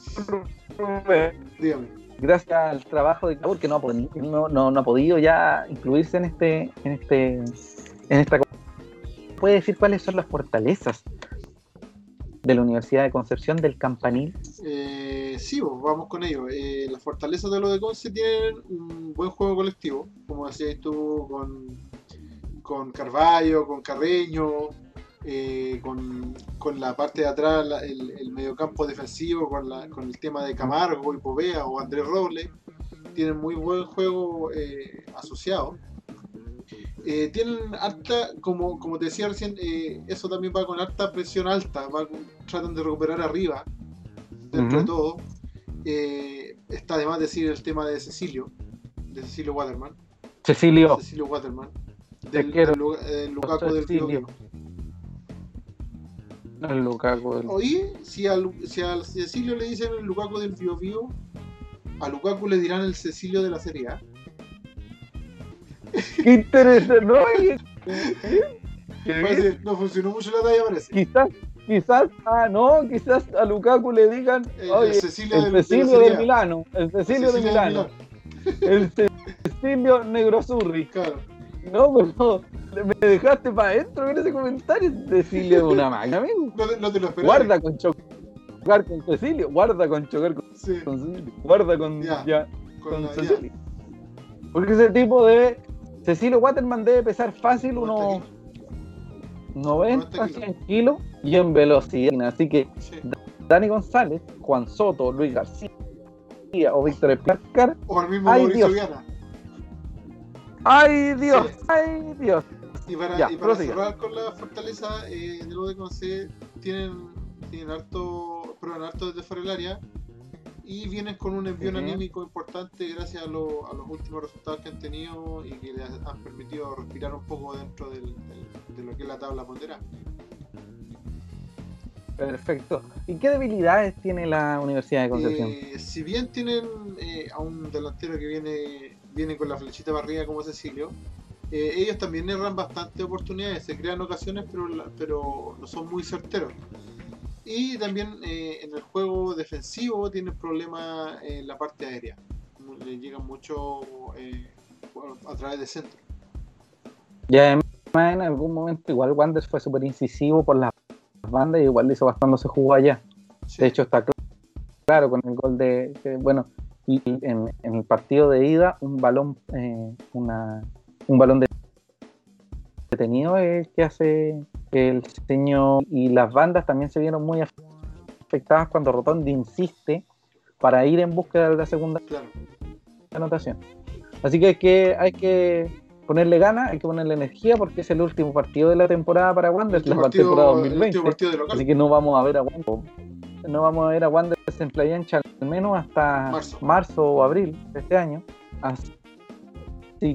Dígame. gracias al trabajo de Cabur, que no ha, no, no- no ha podido ya incluirse en este, en este, en esta puede decir cuáles son las fortalezas de la Universidad de Concepción del Campanil. Eh, sí, pues, vamos con ello. Eh, las fortalezas de los de Conce tienen un buen juego colectivo, como decías tú, con, con Carballo, con Carreño, eh, con, con la parte de atrás, la- el, el mediocampo defensivo, con, la, con el tema de Camargo y Povea o Andrés Robles. Tienen muy buen juego eh, asociado. Eh, tienen harta, como, como te decía recién, eso también va con harta presión alta, va con- tratan de recuperar arriba, dentro de todo. Está de más decir el tema de Cecilio, de Cecilio Waterman. Cecilio, Cecilio Waterman. Del, quiero, del Lu- del Lukaku del Cecilio. Bio. El Lukaku. del- Oí, si al, si al Cecilio le dicen el Lukaku del Bio Bio, a Lukaku le dirán el Cecilio de la Serie A. Qué interesante, ¿no? Parece- no funcionó mucho la talla, parece. Quizás, quizás, ah, no, quizás a Lukaku le digan, El, oye, el Cecilio el del- de Cecilio Serie de A. Milano, el Cecilio de Cecilio Milano, el Cecilio Negrozurri. Claro. No, pero me dejaste para adentro con ese comentario. Cecilio es una máquina, amigo. No, te- no te lo esperaba. Guarda con chocar con Cecilio, guarda con chocar con Sí, con Cecilio, guarda con, Ya. ya, con con la- ya. Cecilio. Porque ese tipo de. Cecilio Waterman debe pesar fácil unos 90, 90 100 kilos y en velocidad. Así que Sí. Dani González, Juan Soto, Luis García o Víctor Esparcar. O el mismo Ay, Mauricio Dios. Viana. ¡Ay Dios! Sí. ¡Ay Dios! Y para, Ya, y para prosiga. cerrar con la fortaleza eh, de lo de Conce, tienen, tienen harto, prueban harto desde fuera del área y vienen con un envío Ujú. anímico importante gracias a, lo- a los últimos resultados que han tenido y que les han permitido respirar un poco dentro del- del- de lo que es la tabla ponderada. Perfecto. ¿Y qué debilidades tiene la Universidad de Concepción? Eh, si bien tienen eh, a un delantero que viene, viene con la flechita para arriba como Cecilio, eh, ellos también erran bastante oportunidades, se crean ocasiones, pero, la- pero no son muy certeros. Y también eh, en el juego defensivo tienen problemas en la parte aérea. Le llegan mucho eh, a través de centro. Y además en algún momento igual Wander fue súper incisivo por las bandas y igual le hizo bastante se jugó allá. Sí, De hecho está cl- claro con el gol de, bueno, y en, en el partido de ida un balón, eh, una, un balón de- detenido es que hace el señor y las bandas también se vieron muy afectadas cuando Rotondi insiste para ir en búsqueda de la segunda claro. anotación. Así que hay que, hay que ponerle ganas, hay que ponerle energía porque es el último partido de la temporada para Wander, la temporada partido, el 2020. último partido de local. Así que no vamos a ver a Wander, no vamos a ver a Wander en Playa Ancha al menos hasta Marzo. marzo. o abril de este año. Así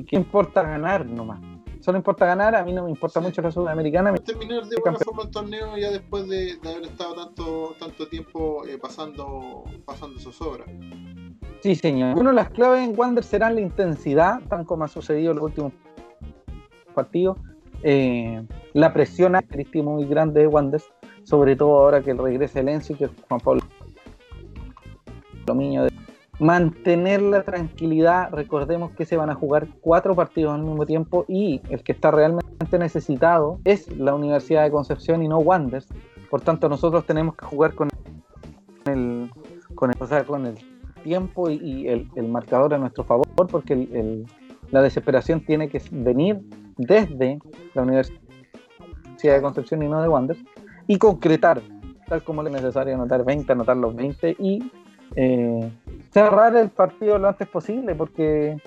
que importa ganar nomás. Solo importa ganar, a mí no me importa Sí. mucho la Sudamericana. terminar de buena forma el torneo ya después de, de haber estado tanto tanto tiempo eh, pasando pasando zozobra. Sí, señor. Bueno, las claves en Wander serán la intensidad, tan como ha sucedido en los últimos partidos. Eh, la presión característica muy grande de Wander, sobre todo ahora que regrese el Enzo y que Juan Pablo Lomiño. de- Mantener la tranquilidad, recordemos que se van a jugar cuatro partidos al mismo tiempo y el que está realmente necesitado es la Universidad de Concepción y no Wanderers. Por tanto, nosotros tenemos que jugar con el, con el, o con el tiempo y, el, el marcador a nuestro favor, porque la desesperación tiene que venir desde la Universidad de Concepción y no de Wanderers, y concretar, tal como es necesario anotar 20, anotar los 20 y eh, cerrar el partido lo antes posible, porque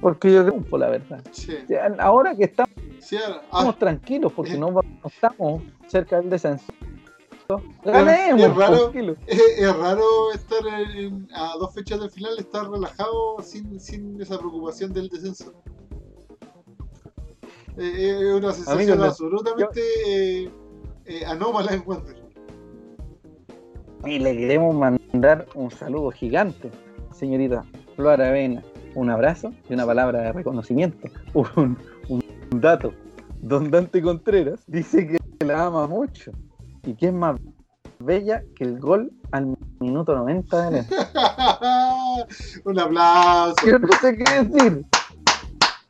porque yo creo, la verdad. Sí. Ahora que estamos Sí, ah, tranquilos, porque no, estamos cerca del descenso, es ganemos, raro. tranquilos. es, es raro estar en- a dos fechas del final, estar relajado sin, sin esa preocupación del descenso. Eh, es una sensación absolutamente eh, eh, anómala en Wander. Y le queremos mandar un saludo gigante, señorita Flor Avena. Un abrazo y una palabra de reconocimiento. Un, un dato. Don Dante Contreras dice que la ama mucho y que es más bella que el gol al minuto 90 de él. Un aplauso. Yo no sé qué decir.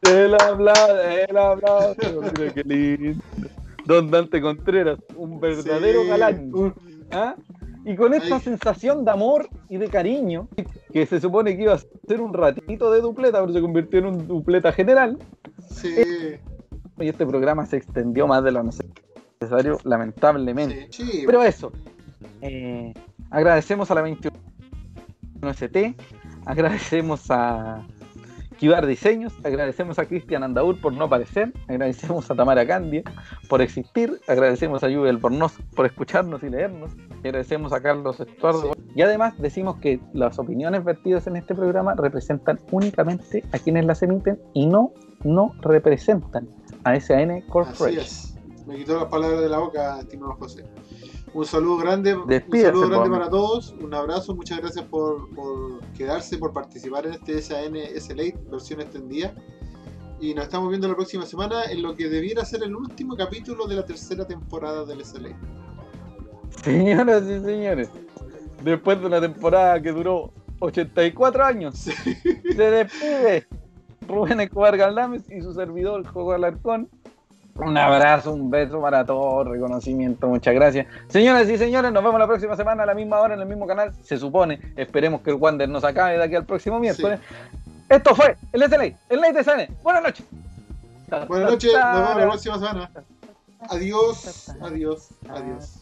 El aplauso, el aplauso. Mira qué lindo. Don Dante Contreras, un verdadero Sí, galán. ¿Ah? Y con esta Ay. sensación de amor y de cariño, que se supone que iba a ser un ratito de dupleta, pero se convirtió en un dupleta general, sí, y este programa se extendió más de lo necesario, lamentablemente. sí, sí. Pero eso, eh, agradecemos a la 21ST, agradecemos a Kibar Diseños, agradecemos a Cristian Andaur por no aparecer, agradecemos a Tamara Candia por existir, agradecemos a Lluvia Albornoz por escucharnos y leernos, agradecemos a Carlos Estuardo y además decimos que las opiniones vertidas en este programa representan únicamente a quienes las emiten y no, no representan a SAN Así Corporation. es. Me quitó las palabras de la boca, estimado José. Un saludo grande, un saludo grande para todos, un abrazo, muchas gracias por, por quedarse, por participar en este SAN S-Late, versión extendida. Y nos estamos viendo la próxima semana en lo que debiera ser el último capítulo de la tercera temporada del SLA. Señoras y señores, después de una temporada que duró 84 años, Sí. se despide Rubén Escobar Galdames y su servidor, Jogo Alarcón. Un abrazo, un beso para todos, reconocimiento, muchas gracias. Señoras y señores, nos vemos la próxima semana a la misma hora en el mismo canal. Se supone, esperemos que el Wander nos acabe de aquí al próximo miércoles. Esto fue el SLA, el Late SN. Buenas noches. Buenas noches, nos vemos la próxima semana. Adiós, adiós, adiós.